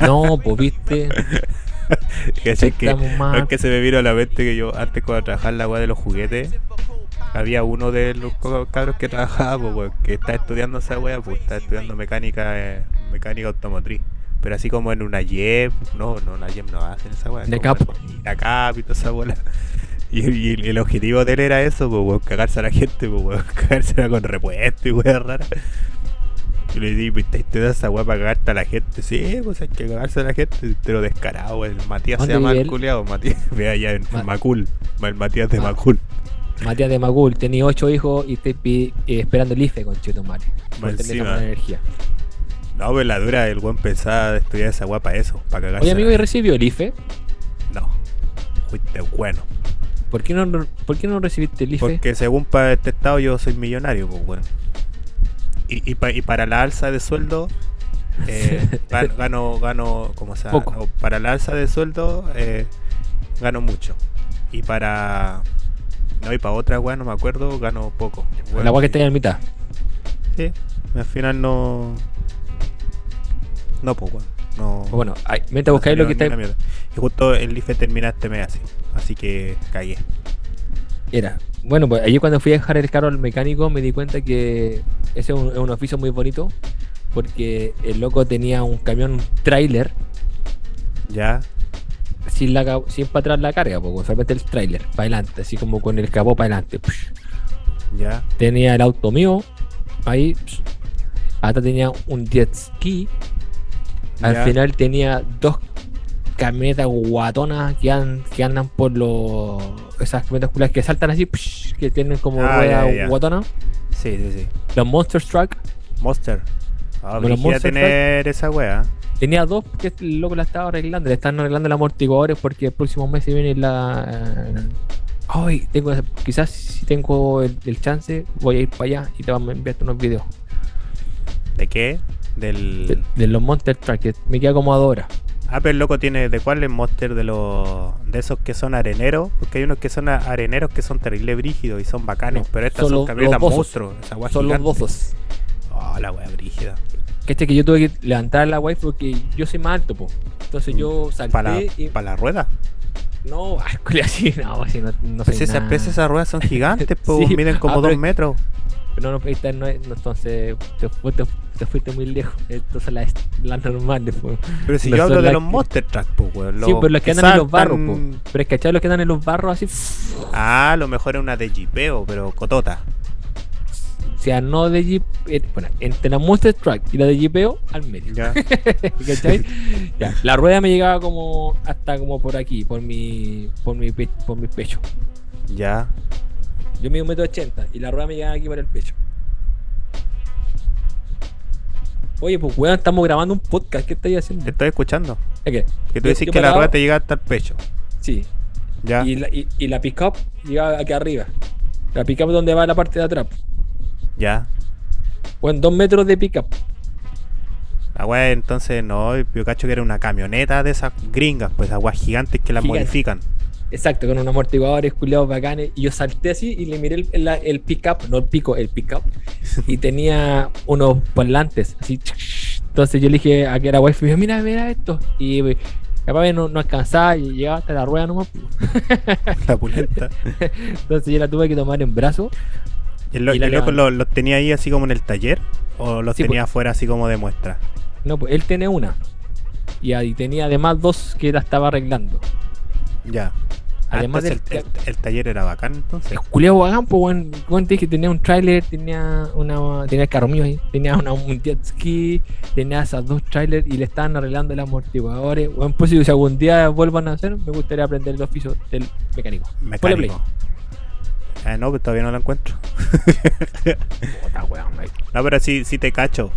No, pues viste. *laughs* que, Sí, que, es que se me vino a la mente que yo antes cuando trabajaba en la weá de los juguetes había uno de los cabros que trabajaba pues, weón, que está estudiando esa weá pues está estudiando mecánica eh, mecánica automotriz pero así como en una YEP no no la YEP no hacen esa weá De en La CAP y toda esa weá *laughs* y, y el- el objetivo de él era eso pues weón, cagarse a la gente pues weón, *laughs* cagársela con repuesto y weá rara y le dije, pues te estudiando esa weá para cagarte a la gente. Sí, pues hay que cagarse a la gente, pero descarado, el Matías se ¿Dónde llama el él? culiado, Matías, *laughs* ve allá en Ma- Macul, el Matías de Ah. Macul. Matías de Magul, tenía ocho hijos y pi- eh, esperando el IFE con Chito Mare. Por tener energía. No, pues la dura, el buen pensaba de estudiar esa para eso, para cagarse. Oye, amigo, ¿y recibió el IFE? No, fuiste bueno. ¿Por qué no, ¿por qué no recibiste el IFE? Porque según para este estado yo soy millonario, pues bueno. Y, y, pa- y para la alza de sueldo, eh, *laughs* gan- gano, gano, como sea, Poco. para la alza de sueldo, eh, gano mucho. Y para. No, y para otra weá, no me acuerdo, gano poco. la Weón, agua que está en mitad. Sí, al final no. No, pues weón. No. Bueno, ahí, mientras buscáis lo que está. Y justo el IFE termina este mes así. Así que cagué. Era. Bueno, pues ayer cuando fui a dejar el carro al mecánico me di cuenta que ese es un, es un oficio muy bonito. Porque el loco tenía un camión trailer Ya. Sin, la, sin para atrás la carga, pues solamente el trailer, para adelante, así como con el capó para adelante. psh. Ya. Tenía el auto mío, ahí. psh. Hasta tenía un jet ski. Al Ya. final tenía dos camionetas guatonas que, an- que andan por los. Esas camionetas culas que saltan así, psh, que tienen como Ah, rueda ya, guatona. Sí, sí, sí. Los Monster Truck. Monster. Ah, Monster tener esa wea. Tenía dos que el loco la estaba arreglando. Le están arreglando los amortiguadores porque el próximo mes se viene la. Ay, tengo, quizás si tengo el, el chance, voy a ir para allá y te vamos a enviar unos videos. ¿De qué? Del. De, de los Monster Truck, que me queda como a dos horas. Ah, pero el loco tiene. ¿De cuál es Monster? De los. De esos que son areneros. Porque hay unos que son areneros que son terrible brígidos y son bacanes. No, pero estas son son camionetas bozos. monstruos. Esa Son los dozos. Oh, la wea brígida. Que este que yo tuve que levantar la wifi porque yo soy más alto, po. Entonces yo salté ¿Para y. la rueda? No, *laughs* así, no, así no, no Pues esas, pues ruedas son *laughs* gigantes, pues Sí. miden como Ah, dos metros. Pero no, esta no es, no, entonces te, fu- te, te fuiste muy lejos. Entonces la, la normal después. Pero si No yo hablo de las los Monster Truck, pues weón. Sí, pero los que andan en los barros, po. Pero es que los que andan en los barros así. Ah, a lo mejor es una de jipeo, pero cotota. Sea, no de jeep. eh, bueno, entre la Monster Truck y la de jeepeo, al medio. Ya. *laughs* ¿Cachai? ya. La rueda me llegaba como hasta como por aquí, por mi. por mi pe- por mi pecho. Ya. Yo mido un metro ochenta y la rueda me llegaba aquí por el pecho. Oye, pues weón, estamos grabando un podcast. ¿Qué estáis haciendo? Te estoy escuchando. ¿Es qué? Que tú Yo- decís yo que la rueda te llega hasta el pecho. Sí. Ya. Y la, y, y la pick-up llegaba aquí arriba. La pick-up donde va la parte de atrás. Ya. Bueno, dos metros de pickup. La weá entonces no, yo cacho que era una camioneta de esas gringas, pues aguas gigantes que las Gigante. modifican. Exacto, con unos amortiguadores culiados bacanes. Y yo salté así y le miré el, el, el pickup, no el pico, el pickup. *laughs* y tenía unos volantes, así. Entonces yo le dije a que era wifi, me dijo, mira, mira esto. Y capaz no, no alcanzaba y llegaba hasta la rueda nomás. *laughs* La pulenta. *laughs* Entonces yo la tuve que tomar en brazo. ¿Y el, lo- Y el loco los los tenía ahí así como en el taller? ¿O los Sí, tenía pues. afuera así como de muestra? No, pues él tiene una. Y ahí tenía además dos que la estaba arreglando. Ya. Además del el, el- el taller era bacán entonces. El culiao bacán, pues, te dije que tenía un trailer, tenía una. Tenía el carro mío ahí, tenía una, un jet ski, tenía esas dos trailers y le estaban arreglando los amortiguadores. Weón, pues si algún día vuelvan a hacer, me gustaría aprender el oficio del mecánico. Mecánico. Ah, no, pues todavía no lo encuentro. No, pero sí, sí te cacho.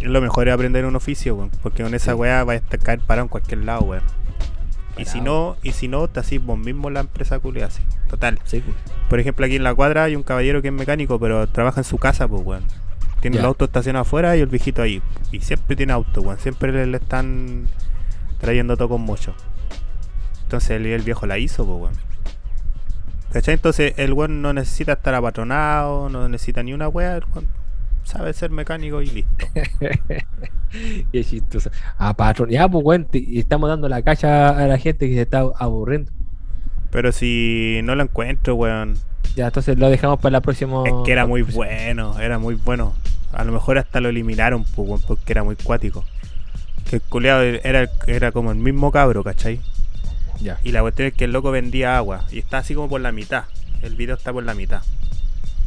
Lo mejor es aprender un oficio, weón. Porque con esa weá va a estar caer parado en cualquier lado, weón. Y si no, y si no, te hacís vos mismo la empresa culia así. Total. Sí, pues. Por ejemplo, aquí en la cuadra hay un caballero que es mecánico, pero trabaja en su casa, pues, weón. Tiene el auto estacionado afuera y el viejito ahí. Y siempre tiene auto, weón. Siempre le, le están trayendo todo con mucho. Entonces el, el viejo la hizo, pues, weón. ¿Cachai? Entonces el weón no necesita estar apatronado, no necesita ni una weá. El weón sabe ser mecánico y listo. *laughs* Qué chistoso. Patrón. Ya, pues, weón, y estamos dando la cacha a la gente que se está aburriendo. Pero si no lo encuentro, weón. Ya, entonces lo dejamos para la próxima. Es que era muy bueno, era muy bueno. A lo mejor hasta lo eliminaron, pues, weón, porque era muy cuático. Que el culeado era, era como el mismo cabro, ¿cachai? Ya. Y la cuestión es que el loco vendía agua. Y está así como por la mitad. El video está por la mitad.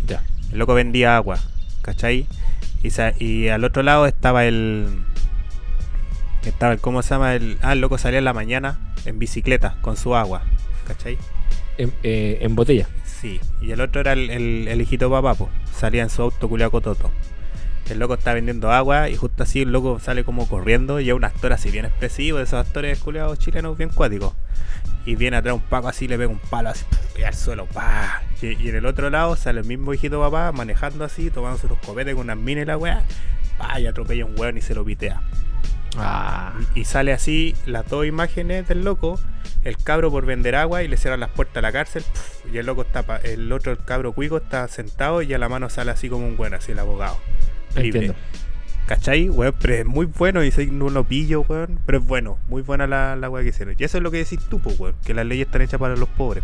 Ya. El loco vendía agua, ¿cachai? Y, y al otro lado estaba el. Estaba el. ¿Cómo se llama? El, ah, el loco salía en la mañana en bicicleta con su agua, ¿cachai? En, eh, en botella. Sí, y el otro era el, el, el hijito papá, po. salía en su auto culiao cototo. El loco está vendiendo agua y justo así el loco sale como corriendo y es un actor así bien expresivo, de esos actores culiados chilenos bien cuáticos. Y viene atrás un paco así, le pega un palo así y al suelo, pa. Y, y en el otro lado sale el mismo hijito papá manejando así, tomándose unos copetes con unas minas y la weá, pa, y atropella un weón y se lo pitea. Ah. Y, y sale así las dos imágenes del loco, el cabro por vender agua y le cierran las puertas a la cárcel, y el loco está, pa- el otro, el cabro cuico, está sentado y a la mano sale así como un weón, así el abogado. Libre. Entiendo. ¿Cachai? Weón, pero es muy bueno y sé, no lo pillo, weón. Pero es bueno, muy buena la, la weá que hicieron. Y eso es lo que decís tú, pues, weón. Que las leyes están hechas para los pobres.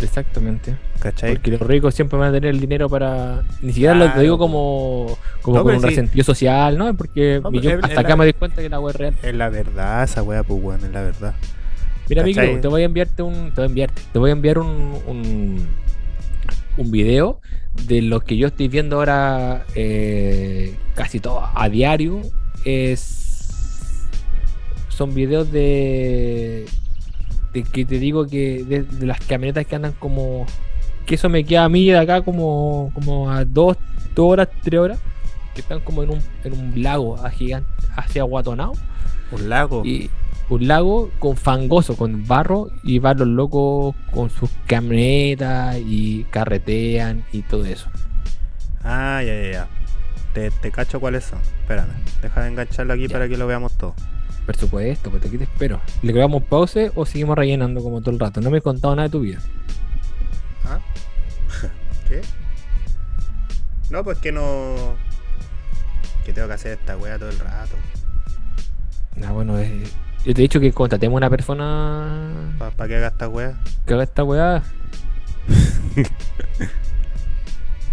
Exactamente. ¿Cachai? Porque los ricos siempre van a tener el dinero para. Ni siquiera lo- digo como, como No, con un sí. resentido social, ¿no? Porque No, yo hasta acá la- me doy cuenta que la web es real. Es la verdad esa weá, pues, weón, es la verdad. Mira, ¿Cachai? Miguel, te voy a enviarte un. Te voy a enviarte. Te voy a enviar un, un, un video de lo que yo estoy viendo ahora eh, casi todo a diario. Es. Son videos de. De que te digo que. De, de las camionetas que andan como. Que eso me queda a mí de acá como. Como a dos, dos horas, tres horas. Que están como en un, en un lago a gigante, hacia Guatonao Un lago. y un lago con fangoso, con barro, y van los locos con sus camionetas y carretean y todo eso. Ah, ya, ya, ya. Te, te cacho cuáles son. Espérame, deja de engancharlo aquí Ya. para que lo veamos todo. Por supuesto, pues aquí te espero. ¿Le grabamos pause o seguimos rellenando como todo el rato? No me he contado nada de tu vida. ¿Ah? *laughs* ¿Qué? No, pues que no. Que tengo que hacer esta weá todo el rato. Ah, bueno, eh, yo te he dicho que contratemos una persona ¿Para qué haga esta weá? que haga esta weá. *laughs*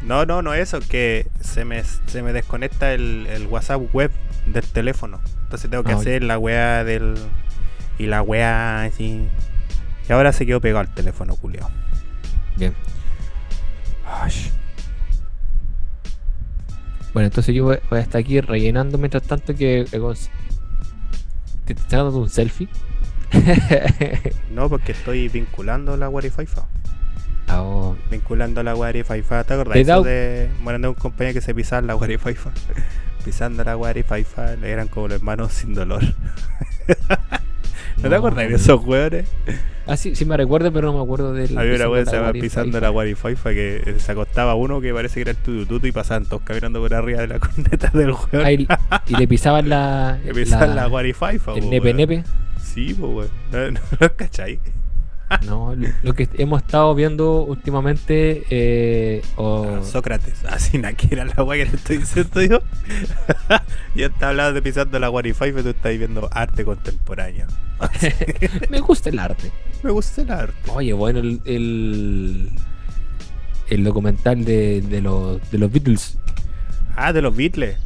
No, no, no eso, que se me, se me desconecta el, el WhatsApp web del teléfono. Entonces tengo que Ah, hacer la weá del. Y la weá así. Y ahora se quedó pegado al teléfono, culiao. Bien. Ay, Bueno, entonces yo voy, voy a estar aquí rellenando mientras tanto que... que ¿Te te estás dando un selfie? *laughs* No, porque estoy vinculando la. Ah, oh, Vinculando la Wi-Fi. ¿Te acordás da- de. Bueno, de un compañero que se pisaba la Wi-Fi. *laughs* Pisando la Wi-Fi. Eran como los hermanos sin dolor. *laughs* ¿No ¿No te acordás de esos weones? Ah, sí, sí me recuerdo, pero no me acuerdo del. Había una que se la llama pisando la Guarifaifa que eh, se acostaba uno que parece que era el tutututu y pasaban todos caminando por arriba de la *laughs* corneta del weón. Ah, y, y le pisaban la. *laughs* Que pisaban la, Guarifaifa, El nepe weón. nepe. Sí, pues weón. *laughs* ¿No, no lo cachai? *laughs* No, lo, que hemos estado viendo últimamente. Eh, Ah, Sócrates. Así na que era la weá que le estoy diciendo yo. *laughs* ya está hablando de pisando la Guarifaifa y tú estás viendo arte contemporáneo. *laughs* me gusta el arte. Me gusta el arte. Oye, bueno, el. El, el documental de, de, los, de los Beatles. Ah, de los Beatles.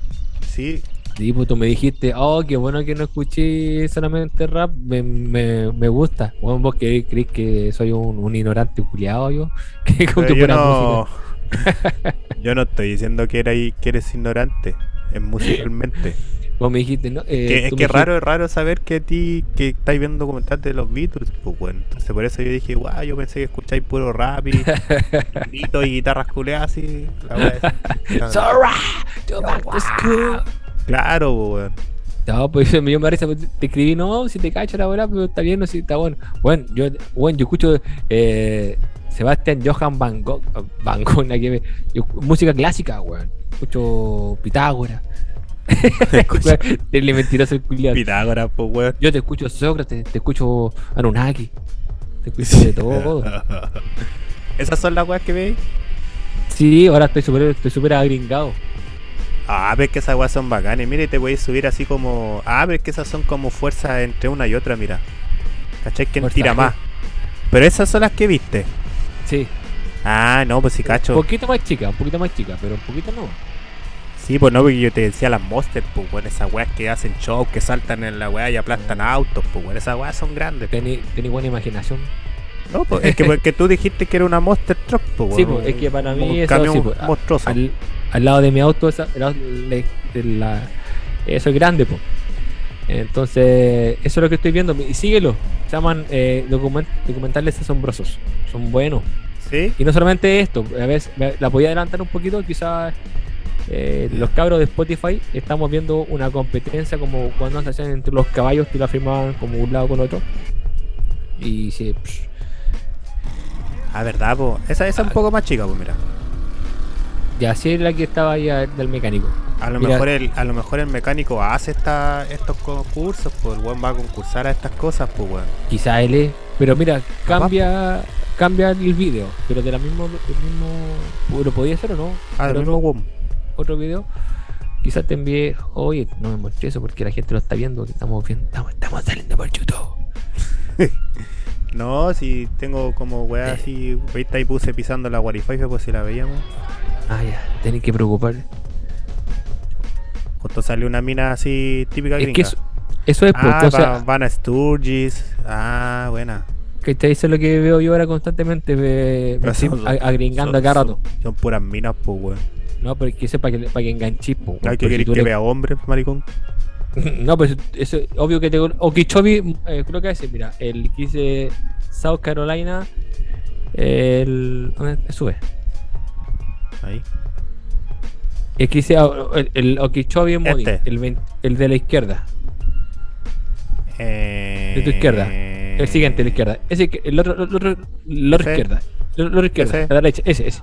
Sí. Sí, pues tú me dijiste, oh, qué bueno que no escuché solamente rap, me, me, me gusta. Bueno, vos que crees que soy un, un ignorante culiado yo, *laughs* que con Pero tu yo pura no, música. *laughs* yo no estoy diciendo que, era, que eres ignorante. Es musicalmente. *laughs* Vos me dijiste, ¿no? Eh, que, es que me raro, es raro saber que a ti que estáis viendo documentales de los Beatles, pues bueno. Entonces por eso yo dije, guau, yo pensé que escucháis puro rap y y guitarras culeadas así. La wea esa. So right, go back to school. Claro, weón. No, pues *laughs* me dio risa, pues, te escribí, no, si te cacho la bola, pero está bien, no, si está bueno. Bueno, yo, bueno, yo escucho eh, Sebastián Johann Van Gogh, *laughs* Van Gogh, que ver. Yo- música clásica, weón. Escucho Pitágoras. *laughs* Dele mentiroso el culiado. Pitágoras, pues weón. Yo te escucho Sócrates, te escucho Anunnaki. Te escucho de todo. Esas son las weas que veis. Sí, ahora estoy súper estoy súper agringado. Ah, pero es que esas weas son bacanes. Mire, te voy a subir así como. Ah, pero es que esas son como fuerzas entre una y otra, mira. ¿Cachai? ¿Quién Fuerza tira G. más? Pero esas son las que viste. Sí. Ah, no, pues sí, Un cacho. poquito más chica, un poquito más chica, pero un poquito no. Sí, pues no, porque yo te decía las monsters, pues bueno, esas weas que hacen show, que saltan en la wea y aplastan autos, pues bueno, esas weas son grandes. Tení, tení buena imaginación. No, pues es que porque tú dijiste que era una monster truck, pues Sí, pues, es que para mí eso camión sí, monstruoso. al, al lado de mi auto, esa, la- eso es grande, pues. Entonces, eso es lo que estoy viendo. Y síguelo. Se llaman eh, document- documentales asombrosos. Son buenos. Sí, Y no solamente esto, a veces la podía adelantar un poquito, quizás eh, los cabros de Spotify estamos viendo una competencia como cuando se hacían entre los caballos que la firmaban como un lado con otro. Y sí, psh, ah, verdad, pues. Esa, esa es un poco más chica, pues mira. ya así es la que estaba ahí ah, del mecánico. A lo, Mira. mejor el, a lo mejor el mecánico hace esta, estos concursos, pues el weón va a concursar a estas cosas, pues weón. Quizá él es, pero mira, cambia cambia el video, pero de la mismo, del mismo lo podía hacer o no? Ah, del mismo otro, otro video. Quizás te envié, oye, no me mostré eso porque la gente lo está viendo, que estamos viendo, estamos, estamos saliendo por YouTube. *laughs* No, si tengo como weá así, viste ahí puse pisando la Wi-Fi, pues si la veíamos. Ah, ya, tenés que preocupar. Justo salió una mina así típica Es gringa. que eso, eso es, pues, ah, va- van a Sturgis. Ah, buena. que te dice lo que veo yo ahora constantemente, me, me estoy son- a- agringando son- a cada rato. Son, son puras minas, pues weón. No, pero es que para que, para que enganchís, pues, hay que querer tú que le- vea hombres, maricón. *laughs* No, pues eso es obvio que te. Okeechobee, eh, creo que es, mira, el que dice South Carolina, el. ¿Dónde sube? Ahí. El que dice ah, el, el Okeechobee Modding, Este. el, el de la izquierda, Eh... de tu izquierda. El siguiente, de la izquierda. Ese, que- el otro, el otro, el otro Ese. izquierda. El otro izquierda, Ese. a la derecha, ese, ese.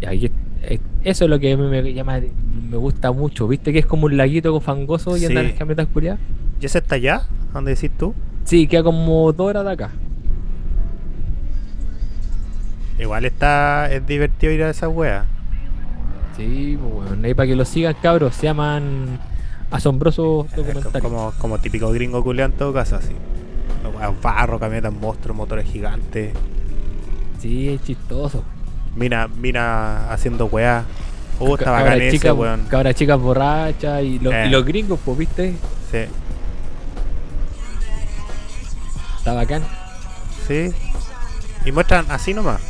Y ahí, eh, eso es lo que me, me llama, me gusta mucho, ¿viste? Que es como un laguito con fangoso y Sí. andan las camionetas culiadas. ¿Y ese está allá? ¿Dónde decís tú? Sí, queda como dos horas de acá. Igual está. Es divertido ir a esa wea. Sí, pues bueno, ahí para que lo sigan, cabros, se llaman asombrosos documentales. Como, como típico gringo culeado en todo caso, así. Barro, camionetas monstruos, motores gigantes. Sí, es chistoso. Mina, mina haciendo weá. Uh, está bacán ese, chicas, weón. cabras chicas borrachas y, lo- Eh. y los gringos, pues, ¿viste? Sí, Está bacán. sí. Y muestran así nomás.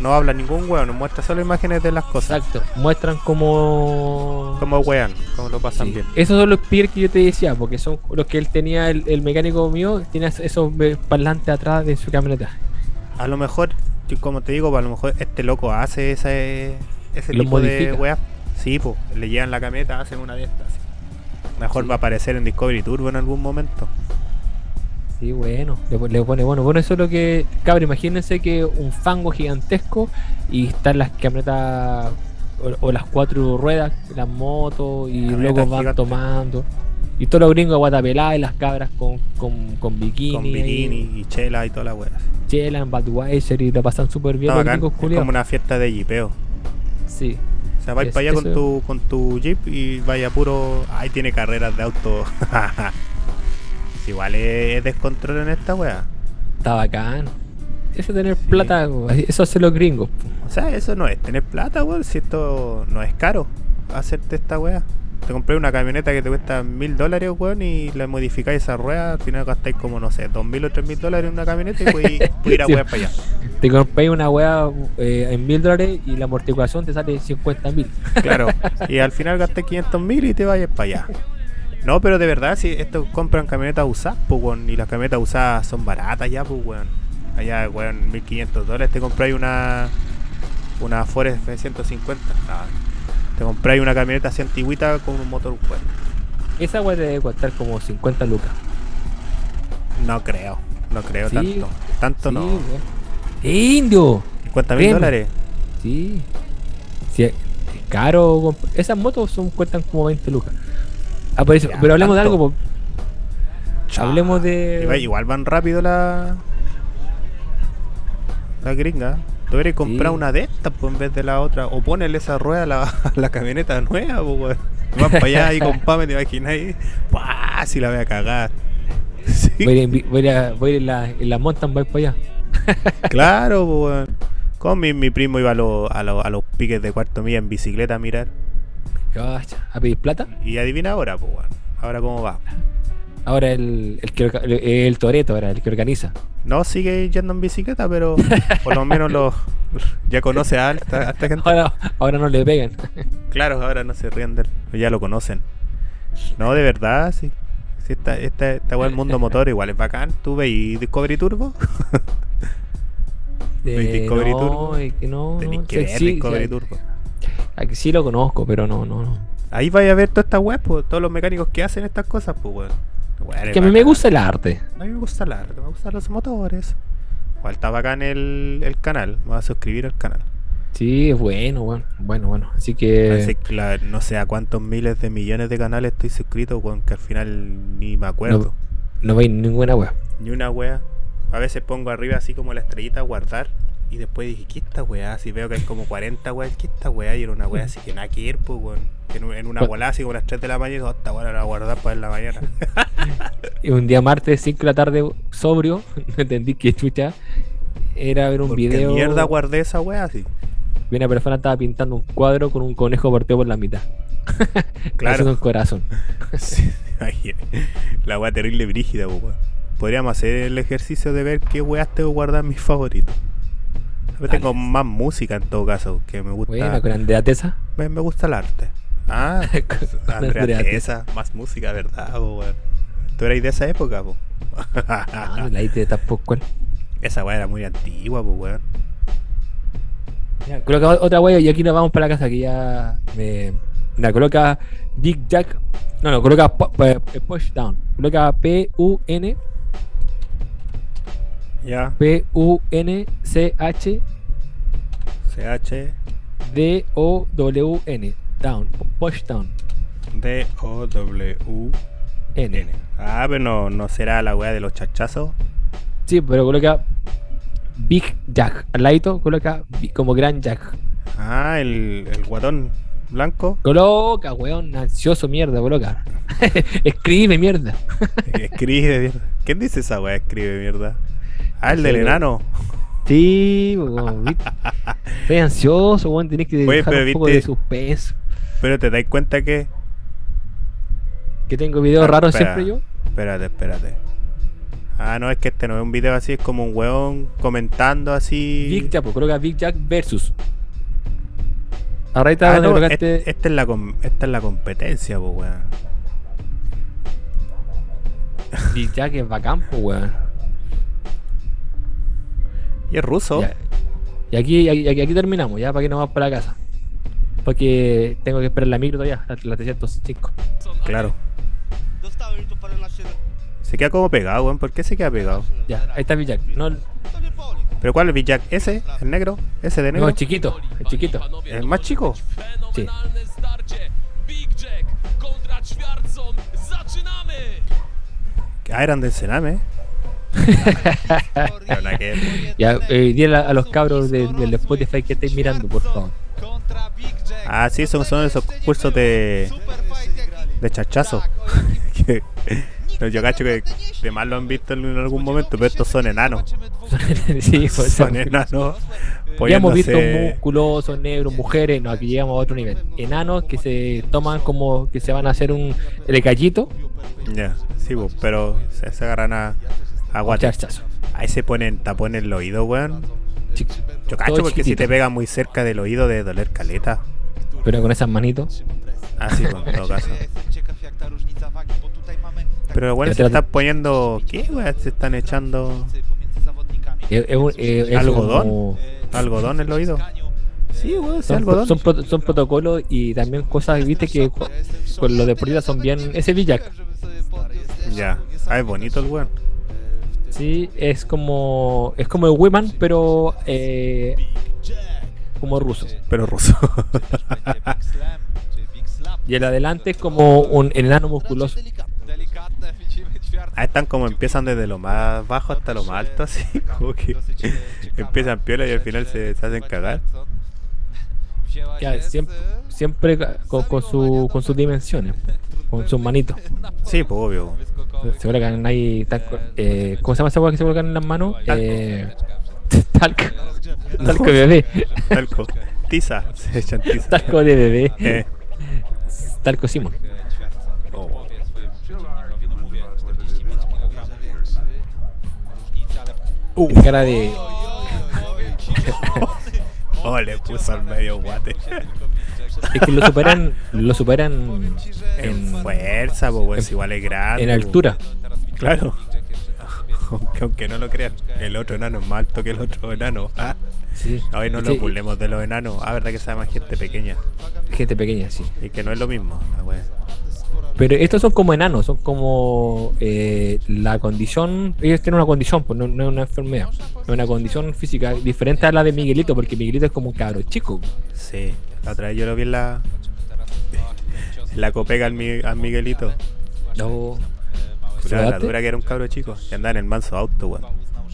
No habla ningún weón, muestra solo imágenes de las cosas. Exacto. Muestran como... Como wean, como lo pasan Sí. bien. Esos son los peers que yo te decía, porque son los que él tenía, el, el mecánico mío, tiene esos eh, parlantes atrás de su camioneta. A lo mejor, como te digo, a lo mejor este loco hace ese, ese tipo de weá. Sí, pues, le llevan la camioneta, hacen una de estas. Mejor Sí. va a aparecer en Discovery Turbo en algún momento. Sí, bueno, le, pon- le pone bueno. Bueno, eso es lo que. Cabrón, imagínense que un fango gigantesco y están las camionetas o, o las cuatro ruedas, las motos y luego van gigantes. tomando. Y todos los gringos guatapeladas y las cabras con, con, con bikini. Con bikini y chela y toda la wea. Chela en Budweiser y la pasan súper bien los gringos Es como una fiesta de jipeo. Sí. O sea, vais Es- para allá con eso- tu, con tu jeep y vaya puro. Ahí tiene carreras de auto. *laughs* Igual es, es descontrol en esta wea. Está bacán. Eso tener plata, eso hacen los gringos. O sea, eso no es tener plata, weón. Si esto no es caro hacerte esta wea. Te compré una camioneta que te cuesta mil dólares, weón, y le modificáis esa rueda. Al final gastáis como, no sé, dos mil o tres mil dólares en una camioneta y puedes *laughs* ir a Sí. weas para allá. Te compras una weá eh, en mil dólares y la amortiguación te sale 50 mil. Claro. *laughs* Y al final gasté 500 mil y te vayas para allá. No, pero de verdad, si estos compran camionetas usadas, pues, weón, y las camionetas usadas son baratas ya, pues, weón. Allá, weón, 1500 dólares te compráis una. Una Ford F-150. No, te compráis una camioneta así antigüita con un motor, weón. Esa weá debe costar como 50 lucas. No creo, no creo Sí, tanto. Tanto Sí, no. ¡Eh, ¡Indio! 50 mil dólares. Sí. Sí, es caro. Esas motos son, cuestan como 20 lucas. Ah, por eso- Ya, pero hablemos de algo. Hablemos de. Igual van rápido la. La gringa. Tú deberías comprar Sí. una de estas pues, en vez de la otra. O ponerle esa rueda a la, a *laughs* la camioneta nueva, pues. Vas para allá y compame, te imaginas ahí. ¡Pah! Si la voy a cagar. *laughs* Sí, Voy a voy a ir a- voy a ir en la, en la mountain bike para allá. *laughs* claro, pues. Con mi, mi primo iba a, los- a, a los piques de cuarto milla en bicicleta a mirar. ¿A pedir plata? Y adivina ahora, pues. Ahora cómo va. Ahora el, el, que el, el Toreto, ahora el que organiza. No sigue yendo en bicicleta, pero por lo menos lo, *laughs* ya conoce a esta, a esta gente. Ahora, ahora no le pegan. Claro, ahora no se ríen de él, ya lo conocen. No, de verdad, sí. sí esta, esta, esta weá del mundo motor igual es bacán. ¿Tú veis Discovery Turbo? *laughs* ¿Veis Eh, Discovery no, Turbo? es que no. Tenéis no, que ver sí, Discovery sí, Turbo. aquí sí lo conozco, pero no, no, no. Ahí vais a ver todas estas weas, pues, todos los mecánicos que hacen estas cosas, pues, weón. Weón, Es que a mí me gusta el arte. A mí me gusta el arte, me gustan los motores. Igual está bacán el, el canal, me voy a suscribir al canal. Sí, es bueno, bueno, bueno, bueno. Así que. Así no sé a cuántos miles de millones de canales estoy suscrito, weón, que al final ni me acuerdo. No veis ninguna wea. Ni una wea. A veces pongo arriba así como la estrellita guardar. Y después dije, ¿qué esta weá? Si veo que hay como 40 weas, ¿qué esta weá? Y era una wea así que nada que ir, pues weón. En, un- en una volada así como a las 3 de la mañana, y digo, "Oh, esta weá la voy a guardar para en la mañana. *laughs* Y un día martes, 5 de la tarde, sobrio, no *laughs* entendí que chucha. Era ver un ¿Por qué video. mierda guardé esa wea así? Y una persona estaba pintando un cuadro con un conejo partido por la mitad. *laughs* Claro. Haciendo un corazón. Sí, la wea terrible brígida, pues, weón. Podríamos hacer el ejercicio de ver qué weas tengo guardadas en mis favoritos. Yo tengo más música en todo caso, que me gusta. Buena, con Andrea Tesa. Me, me gusta el arte. Ah, *laughs* Andrea Tesa, más música, ¿verdad? po, weón? Tú erais de esa época, po. Ah, la IT tampoco. Esa weá era muy antigua, pues weón. Ya, coloca otra wea y aquí nos vamos para la casa que ya me. La coloca Big Jack. No, no, coloca pu- pu- Push Down. Coloca P-U-N. Ya. P-U-N-C-H CH D-O-W-N. Down. Push Down. D O W N. Ah, pero no, no será la weá de los chachazos. Sí, pero coloca Big Jack. Al ladito coloca como Gran Jack. Ah, el, el guatón blanco. Coloca, weón, ansioso mierda, coloca. *laughs* Escribe mierda. *laughs* Escribe mierda. ¿Quién dice esa weá? Escribe mierda. Ah, el del enano. Sí. Estoy *laughs* ansioso, weón. Tenés que Oye, dejar un poco viste- de suspenso. Pero te dais cuenta que. Que tengo videos Ah, raros espera, siempre yo. Espérate, espérate. Ah, no, es que este no es un video así, es como un weón comentando así. Big Jack, pues, coloca Big Jack versus. Ahora está Ah, no, esta, es la com- esta es la competencia, pues, weón. Big Jack es bacán, pues, weón. Y es ruso. Ya. Y aquí, aquí, aquí terminamos, ya, para que nos vamos para la casa. Porque tengo que esperar la micro todavía, la, la 305. Claro. Se queda como pegado, weón. ¿Por qué se queda pegado? Ya, ahí está Villac. No, ¿Pero cuál es Jack? ¿Ese? ¿El negro? ¿Ese de no, negro? es chiquito, es chiquito. ¿El más chico? Sí. Ah, eran del Sename. Ya, eh, dile a, a los cabros de- del Spotify que estáis mirando, por favor. Ah, sí, son, son esos concursos de. de chachazo. *laughs* que, yo cacho que de más lo han visto en algún momento, pero estos son enanos. sí, pues, Son enanos. Ya hemos visto musculosos, negros, mujeres, no, aquí llegamos a otro nivel. Enanos que se toman como que se van a hacer un el gallito, Ya, sí, pues, pero se, se agarran a, a guate. chachazo. Ahí se ponen tapones en el oído, weón. Chi- Yo cacho porque si te pegan muy cerca del oído de doler caleta. Pero con esas manitos. Ah, sí, en todo caso. Pero los Ya se te están poniendo. ¿Qué, weón? Se están echando un- eh, es algodón. como- ¿Algodón en el oído? Sí, weón, sí, algodón. son, pro- son protocolos y también cosas, viste, que con lo de por vida son bien. Ese Villac, Ya. Ah, es bonito el weón. Sí, es como. Es como el Wiman, pero. Eh, como ruso. Pero ruso. *laughs* Y el adelante es como un enano musculoso. Ah, están como empiezan desde lo más bajo hasta lo más alto, así. *laughs* Como que empiezan piola y al final se, se hacen cagar. Ya, siempre, siempre con, con, su, con sus dimensiones, con sus manitos. Sí, pues obvio. *laughs* Se colocan ahí. talco- eh, ¿Cómo se llama esa hueá que se colocan en las manos? Talco. Eh, *laughs* talco. *laughs* Talco de bebé. Talco. Tiza. Se echan tiza. Talco de bebé. Eh. Talco Simon. Oh. Uh. Cara de. Oh, le puso al medio guate. Es que lo superan. *laughs* Lo superan En en, fuerza, pues, si igual es grande. en altura. Claro. *laughs* Aunque, aunque no lo crean, el otro enano es más alto que el otro enano. *laughs* Ah, Sí. hoy no Es que- burlemos de los enanos. Ah, verdad que se llama gente pequeña. Gente pequeña, sí. Y que no es lo mismo. la wea. Pero estos son como enanos, son como eh, la condición, ellos tienen una condición, pues no, no es una enfermedad, es una condición física diferente a la de Miguelito, porque Miguelito es como un cabro chico. Sí, la otra vez yo lo vi en la. En la copega al, al Miguelito. No. La dura que era un cabro chico. Que andaba en el manso auto, weón.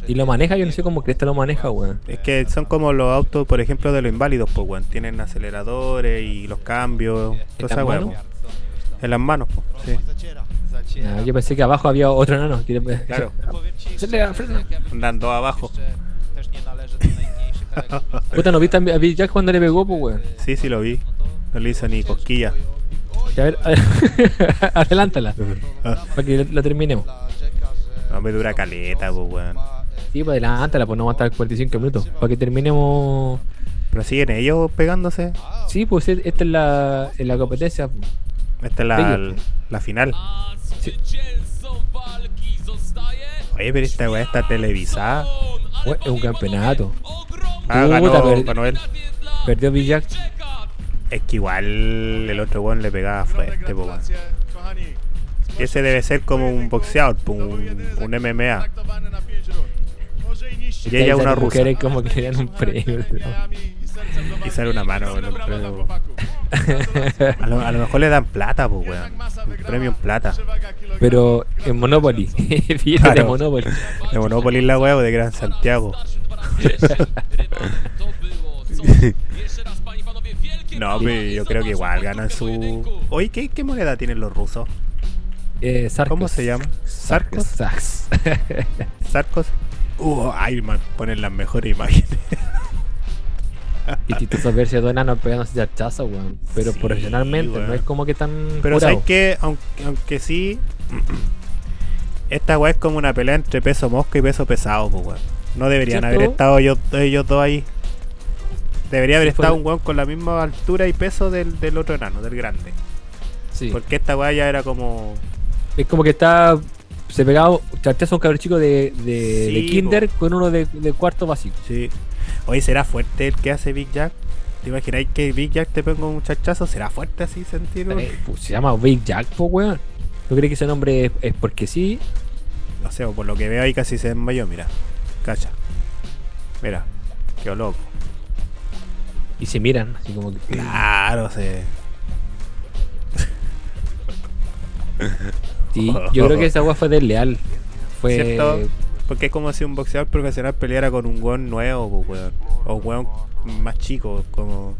Y lo maneja, yo no sé cómo Cresta lo maneja, weón. Es que son como los autos, por ejemplo, de los inválidos, pues, weón. Tienen aceleradores y los cambios. ¿En Toda esa manos? po. En las manos, pues. Sí. Ah, yo pensé que abajo había otro enano. Claro. *laughs* Andan dos abajo. *laughs* Puta, ¿no viste a Bill Jack cuando le pegó, pues, weón? Sí, sí lo vi. No le hizo ni cosquilla. A ver, *laughs* adelántala, para que lo terminemos. No me dura caleta, pues, weón. Sí, pues adelántala, pues no va a estar 45 minutos, para que terminemos... Pero siguen ellos pegándose. Sí, pues e- esta es la, es la competencia. Esta es la, la final. Sí. Oye, pero esta weá está televisada. Es un campeonato. Ah, Puta, ganó, per- ganó él. Perdió Bill Jack. Es que igual el otro weón le pegaba fuerte, po, weón. Ese debe ser como un boxeador, un, un MMA. Y ella una rusa. mujeres como que le dan un premio. *laughs* Y sale una mano, weón, un premio. A lo, a lo mejor le dan plata, pues, weón. Un premio en plata. Pero en Monopoly. *laughs* Fíjate *laughs* de Claro. Monopoly. De Monopoly la weá o de Gran Santiago. *laughs* no, pero yo creo que igual ganan su. Oye, ¿qué, qué moneda tienen los rusos? Eh, Sarcos. ¿Cómo se llama? ¿Sarcos? Sax. ¿Sarcos? Uh, ay, man, ponen las mejores imágenes. Y chistoso ver si a dos enanos pegándose charchazo, weón. Pero Sí, profesionalmente, weón. no es como que tan. Pero curado. sabes que, aunque, aunque sí, *clears throat* esta weá es como una pelea entre peso mosca y peso pesado, pues weón. No deberían ¿Cierto? haber estado ellos, ellos dos ahí. Debería haber Sí, fue- estado un weón con la misma altura y peso del, del otro enano, del grande. Sí. Porque esta weá ya era como. Es como que está. Se pegaba charchazo a un cabrón chico de, de, Sí, de Kinder con uno de, de cuarto básico. Sí. Oye, ¿será fuerte el que hace Big Jack? ¿Te imagináis que Big Jack te pega un muchachazo? ¿Será fuerte así sentir? Eh, pues, se llama Big Jack, po, weón. ¿Tú crees que ese nombre es, es porque sí? No sé, por lo que veo ahí casi se desmayó, mira. Cacha. Mira, qué loco. Y se miran, así como que. Claro, se. Sí, yo creo que esa weá fue desleal. Fue. ¿Cierto? Porque es como si un boxeador profesional peleara con un weón nuevo, pues, weón. O un weón más chico, como.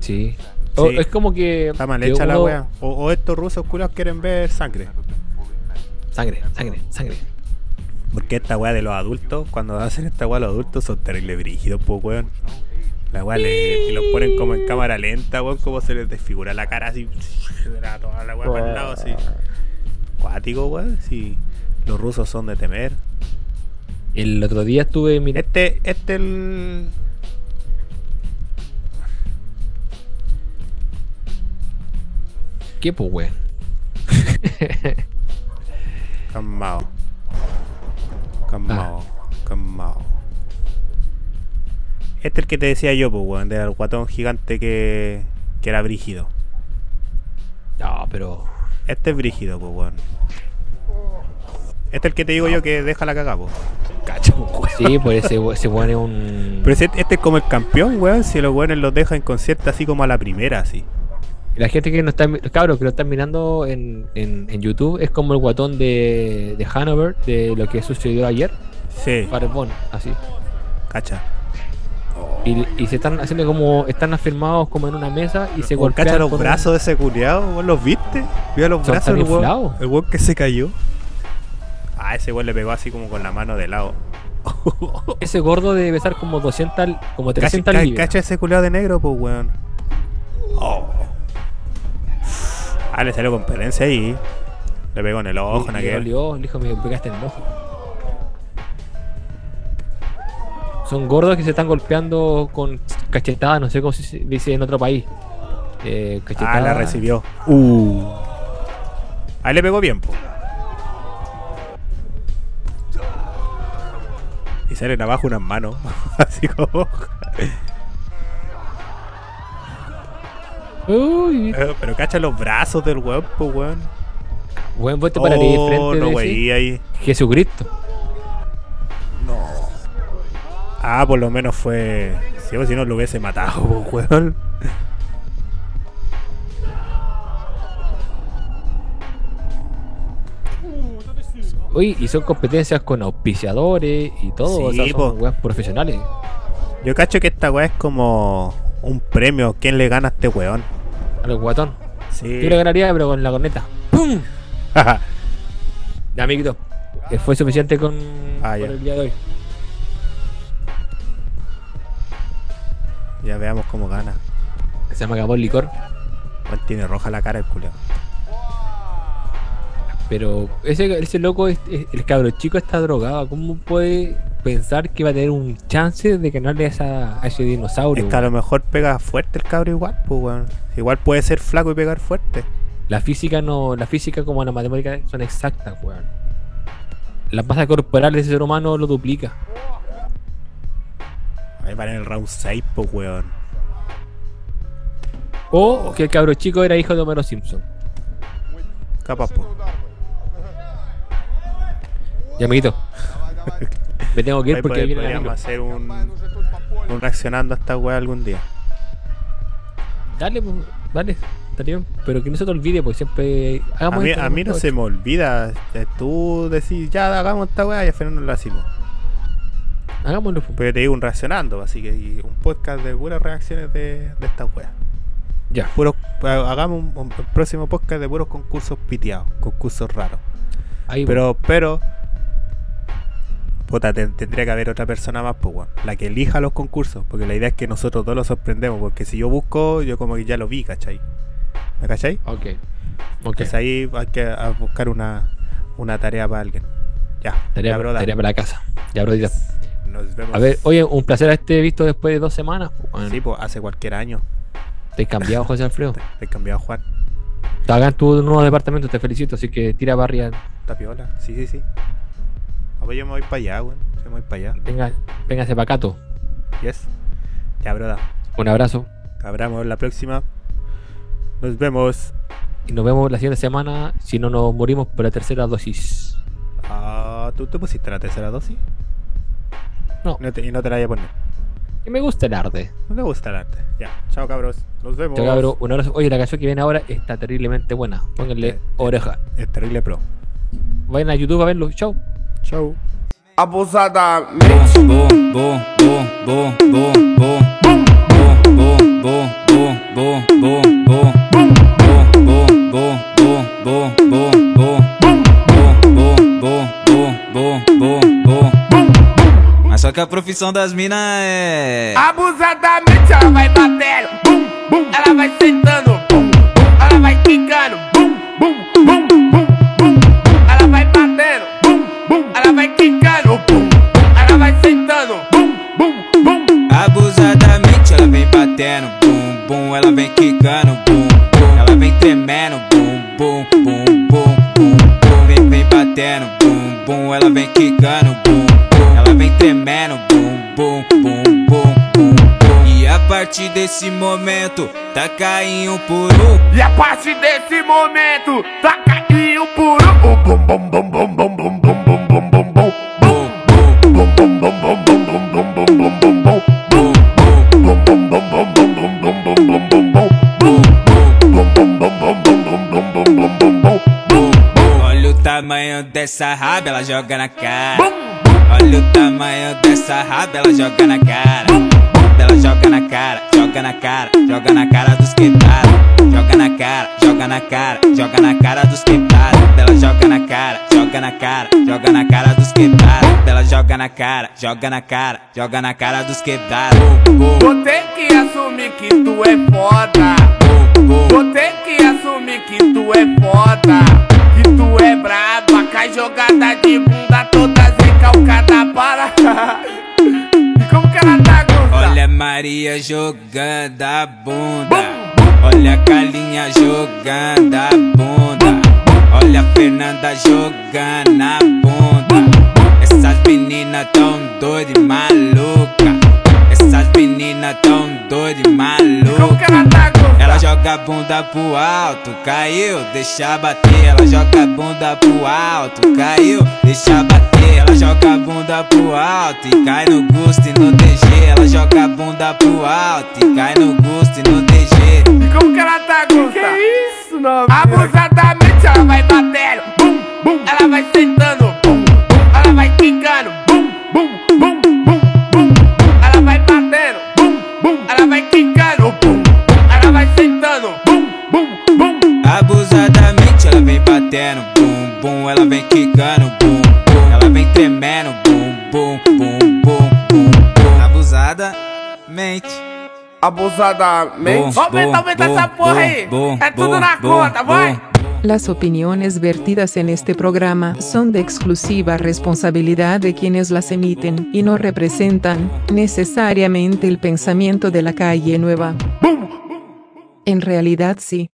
Sí. O- Sí. es como que. Está mal hecha la wea. O, o estos rusos culos quieren ver sangre. Sangre, sangre, sangre. Porque esta weá de los adultos, cuando hacen esta weá los adultos son terrible brígidos, pues weón. La weá le, los ponen como en cámara lenta, weón, como se les desfigura la cara así. *laughs* toda la weá para el lado así. Cuático, weón. Si los rusos son de temer. El otro día estuve mirando. Este, este el. ¿Qué, pues, weón? *laughs* Calmao. Calmao. Calmao. Este es el que te decía yo, pues, weón, del guatón gigante que, que era brígido. No, pero. Este es brígido, pues, weón. Este es el que te digo yo que deja la cagada, pues. Cacho, weón. Sí, pues ese, ese weón es un. Pero ese- este es como el campeón, weón. Si los weones los dejan inconscientes así como a la primera, así. La gente que no está, los cabros que lo están mirando en, en, en YouTube es como el guatón de, de Hanover, de lo que sucedió ayer. Sí, Barbón, así. cacha. Y, y se están haciendo como, están afirmados como en una mesa y se golpean cacha los brazos de ese culiao, weón, ¿los viste? Mira los brazos del weón. El weón que se cayó. Ah, ese weón le pegó así como con la mano de lado. *laughs* Ese gordo debe pesar como 200, como Cacha, 300 ca- libras. cacha ese culiao de negro, pues weón. Oh. Ah, le salió competencia ahí. Le pegó en el ojo, en aquel. el hijo me pegaste en el ojo. Son gordos que se están golpeando con cachetadas, no sé cómo se dice en otro país. Eh, Ah, la recibió. Uh. Ahí le pegó bien, po. Y salen abajo unas manos. *laughs* Así como. Uy, Eh, Pero cacha los brazos del weón, po, weón. buen vos te pararías Oh, frente no, de ahí. Jesucristo. Ah, por lo menos fue. Si si no lo hubiese matado, po, *laughs* weón. Uy, y son competencias con auspiciadores y todo, o sea, Sí, son po. weas profesionales. Yo cacho que esta weá es como un premio. ¿Quién le gana a este weón? A los guatón. Sí. Yo le ganaría, pero con la corneta. ¡Pum! *laughs* Amiguito. eh, Fue suficiente con, Ah, el día de hoy. ya veamos cómo gana. Se me acabó el licor. Tiene roja la cara el culiao. Pero ese, ese loco, es- es- el cabro chico está drogado. ¿Cómo puede pensar que va a tener un chance de ganarle a, esa, a ese dinosaurio? Es que a lo mejor pega fuerte el cabro igual, pues weón. Igual puede ser flaco y pegar fuerte. La física no, la física como la matemática son exactas, weón. La masa corporal de ese ser humano lo duplica. Ahí van en el round 6, pues weón. O que el cabro chico era hijo de Homero Simpson. Capaz, pues. Y amiguito. *laughs* Me tengo que ir porque viene podríamos hacer un, un reaccionando a esta weá algún día. Dale, pues, bien. Pero que no se te olvide, porque siempre. A Hagamos mí, esto, a mí no se me olvida. eh, Tú decís, ya hagamos esta weá y al final no la hacemos. Hagámoslo. pues. Pero yo te digo un reaccionando, así que un podcast de puras reacciones de, de esta weá. Ya. Puros, hagamos un, un próximo podcast de puros concursos piteados, concursos raros. Ahí, Pero, pero. Puta, te- tendría que haber otra persona más, pues, weón. La que elija los concursos. Porque la idea es que nosotros todos los sorprendemos. Porque si yo busco, yo como que ya lo vi, ¿cachai? ¿Me cachai? Ok. Ok. Entonces ahí hay que a buscar una, una tarea para alguien. Ya, Tarea, ya, broda. tarea para la casa. Ya, brodita. Nos vemos. A ver, oye, un placer haberte visto después de dos semanas. pues. Sí, pues hace cualquier año. Te he cambiado, José Alfredo. Te he cambiado, Juan. Te hagan tu nuevo departamento, te felicito. Así que tira barria. Tapiola. Sí, sí, sí. Ver, yo me voy para allá, weón. Yo me voy para allá. Venga, véngase para Cato. Yes. Ya, broda. Un abrazo. Hablamos la próxima. Nos vemos. Y nos vemos la siguiente semana si no nos morimos por la tercera dosis. Ah, ¿tú te pusiste la tercera dosis? No. No te- y no te la voy a poner. Que me gusta el arte. No te gusta el arte. Ya. Chao, cabros. Nos vemos. Chao, cabrón. Un abrazo. Oye, la canción que viene ahora está terriblemente buena. Pónganle oreja. Es terrible pro. Vayan a YouTube a verlo. Chao. Chao. Abusadamente. Bom, bom, bom, bom, bom, bom. Bom, bom, bom, bom, bom, bom, bom. Bom, bom, bom, bom, bom, bom, bom. Bom, bom, bom, bom, bom, bom, bom. Mas só que a profissão das minas é. Abusadamente ela vai batendo, bum, bum, ela vai sentando, bum, bum, ela vai quicando, bum, bum, bum, bum, quicando, bum bum. Ela vem tremendo, bum bum bum bum bum bum. Vem vem batendo, bum bum. Ela vem quicando, bum bum. Ela vem tremendo, bum bum bum bum bum. bum. E a partir desse momento tá caindo por um. E a partir desse momento tá caindo por um. Bum bum bum bum bum bum bum bum. Dessa raba, ela joga na cara. Olha o tamanho dessa raba, ela joga na cara. Ela joga na cara, joga na cara, joga na cara dos quebrados. Joga na cara, joga na cara, joga na cara dos quebrados. Ela joga na cara, joga na cara, joga na cara dos quebrados. Ela joga na cara, joga na cara, joga na cara dos quebrados. Vou ter que assumir que tu é foda. Vou ter que assumir que tu é foda. É braba, cai jogada de bunda toda recalcada para. e *laughs* como que ela tá, Gusta? Olha a Maria jogando a bunda. Olha a Calinha jogando a bunda. Olha a Fernanda jogando a bunda. Essas meninas tão doidas e maluca. Essas meninas tão doidas e maluca. Como que ela tá? Ela joga a bunda pro alto, caiu, deixa bater. Ela joga a bunda pro alto, caiu, deixa bater. Ela joga a bunda pro alto e cai no gosto e no DG. Ela joga a bunda pro alto e cai no gosto e no DG. E como que ela tá, Gusta? Que isso, não? Abusadamente ela vai batendo, bum, bum, ela vai sentando, bum, bum, ela vai quicando, bum, bum, bum, bum, batendo, bum, bum, ela vem quicando, bum, bum, ela vem tremendo, bum, bum, bum, bum, bum, bum. Abusadamente. Abusadamente. Aumenta, aumenta essa porra é tudo bom, na conta, vai. Las opiniones vertidas en este programa son de exclusiva responsabilidad de quienes las emiten y no representan necesariamente el pensamiento de la calle nueva. En realidad sí.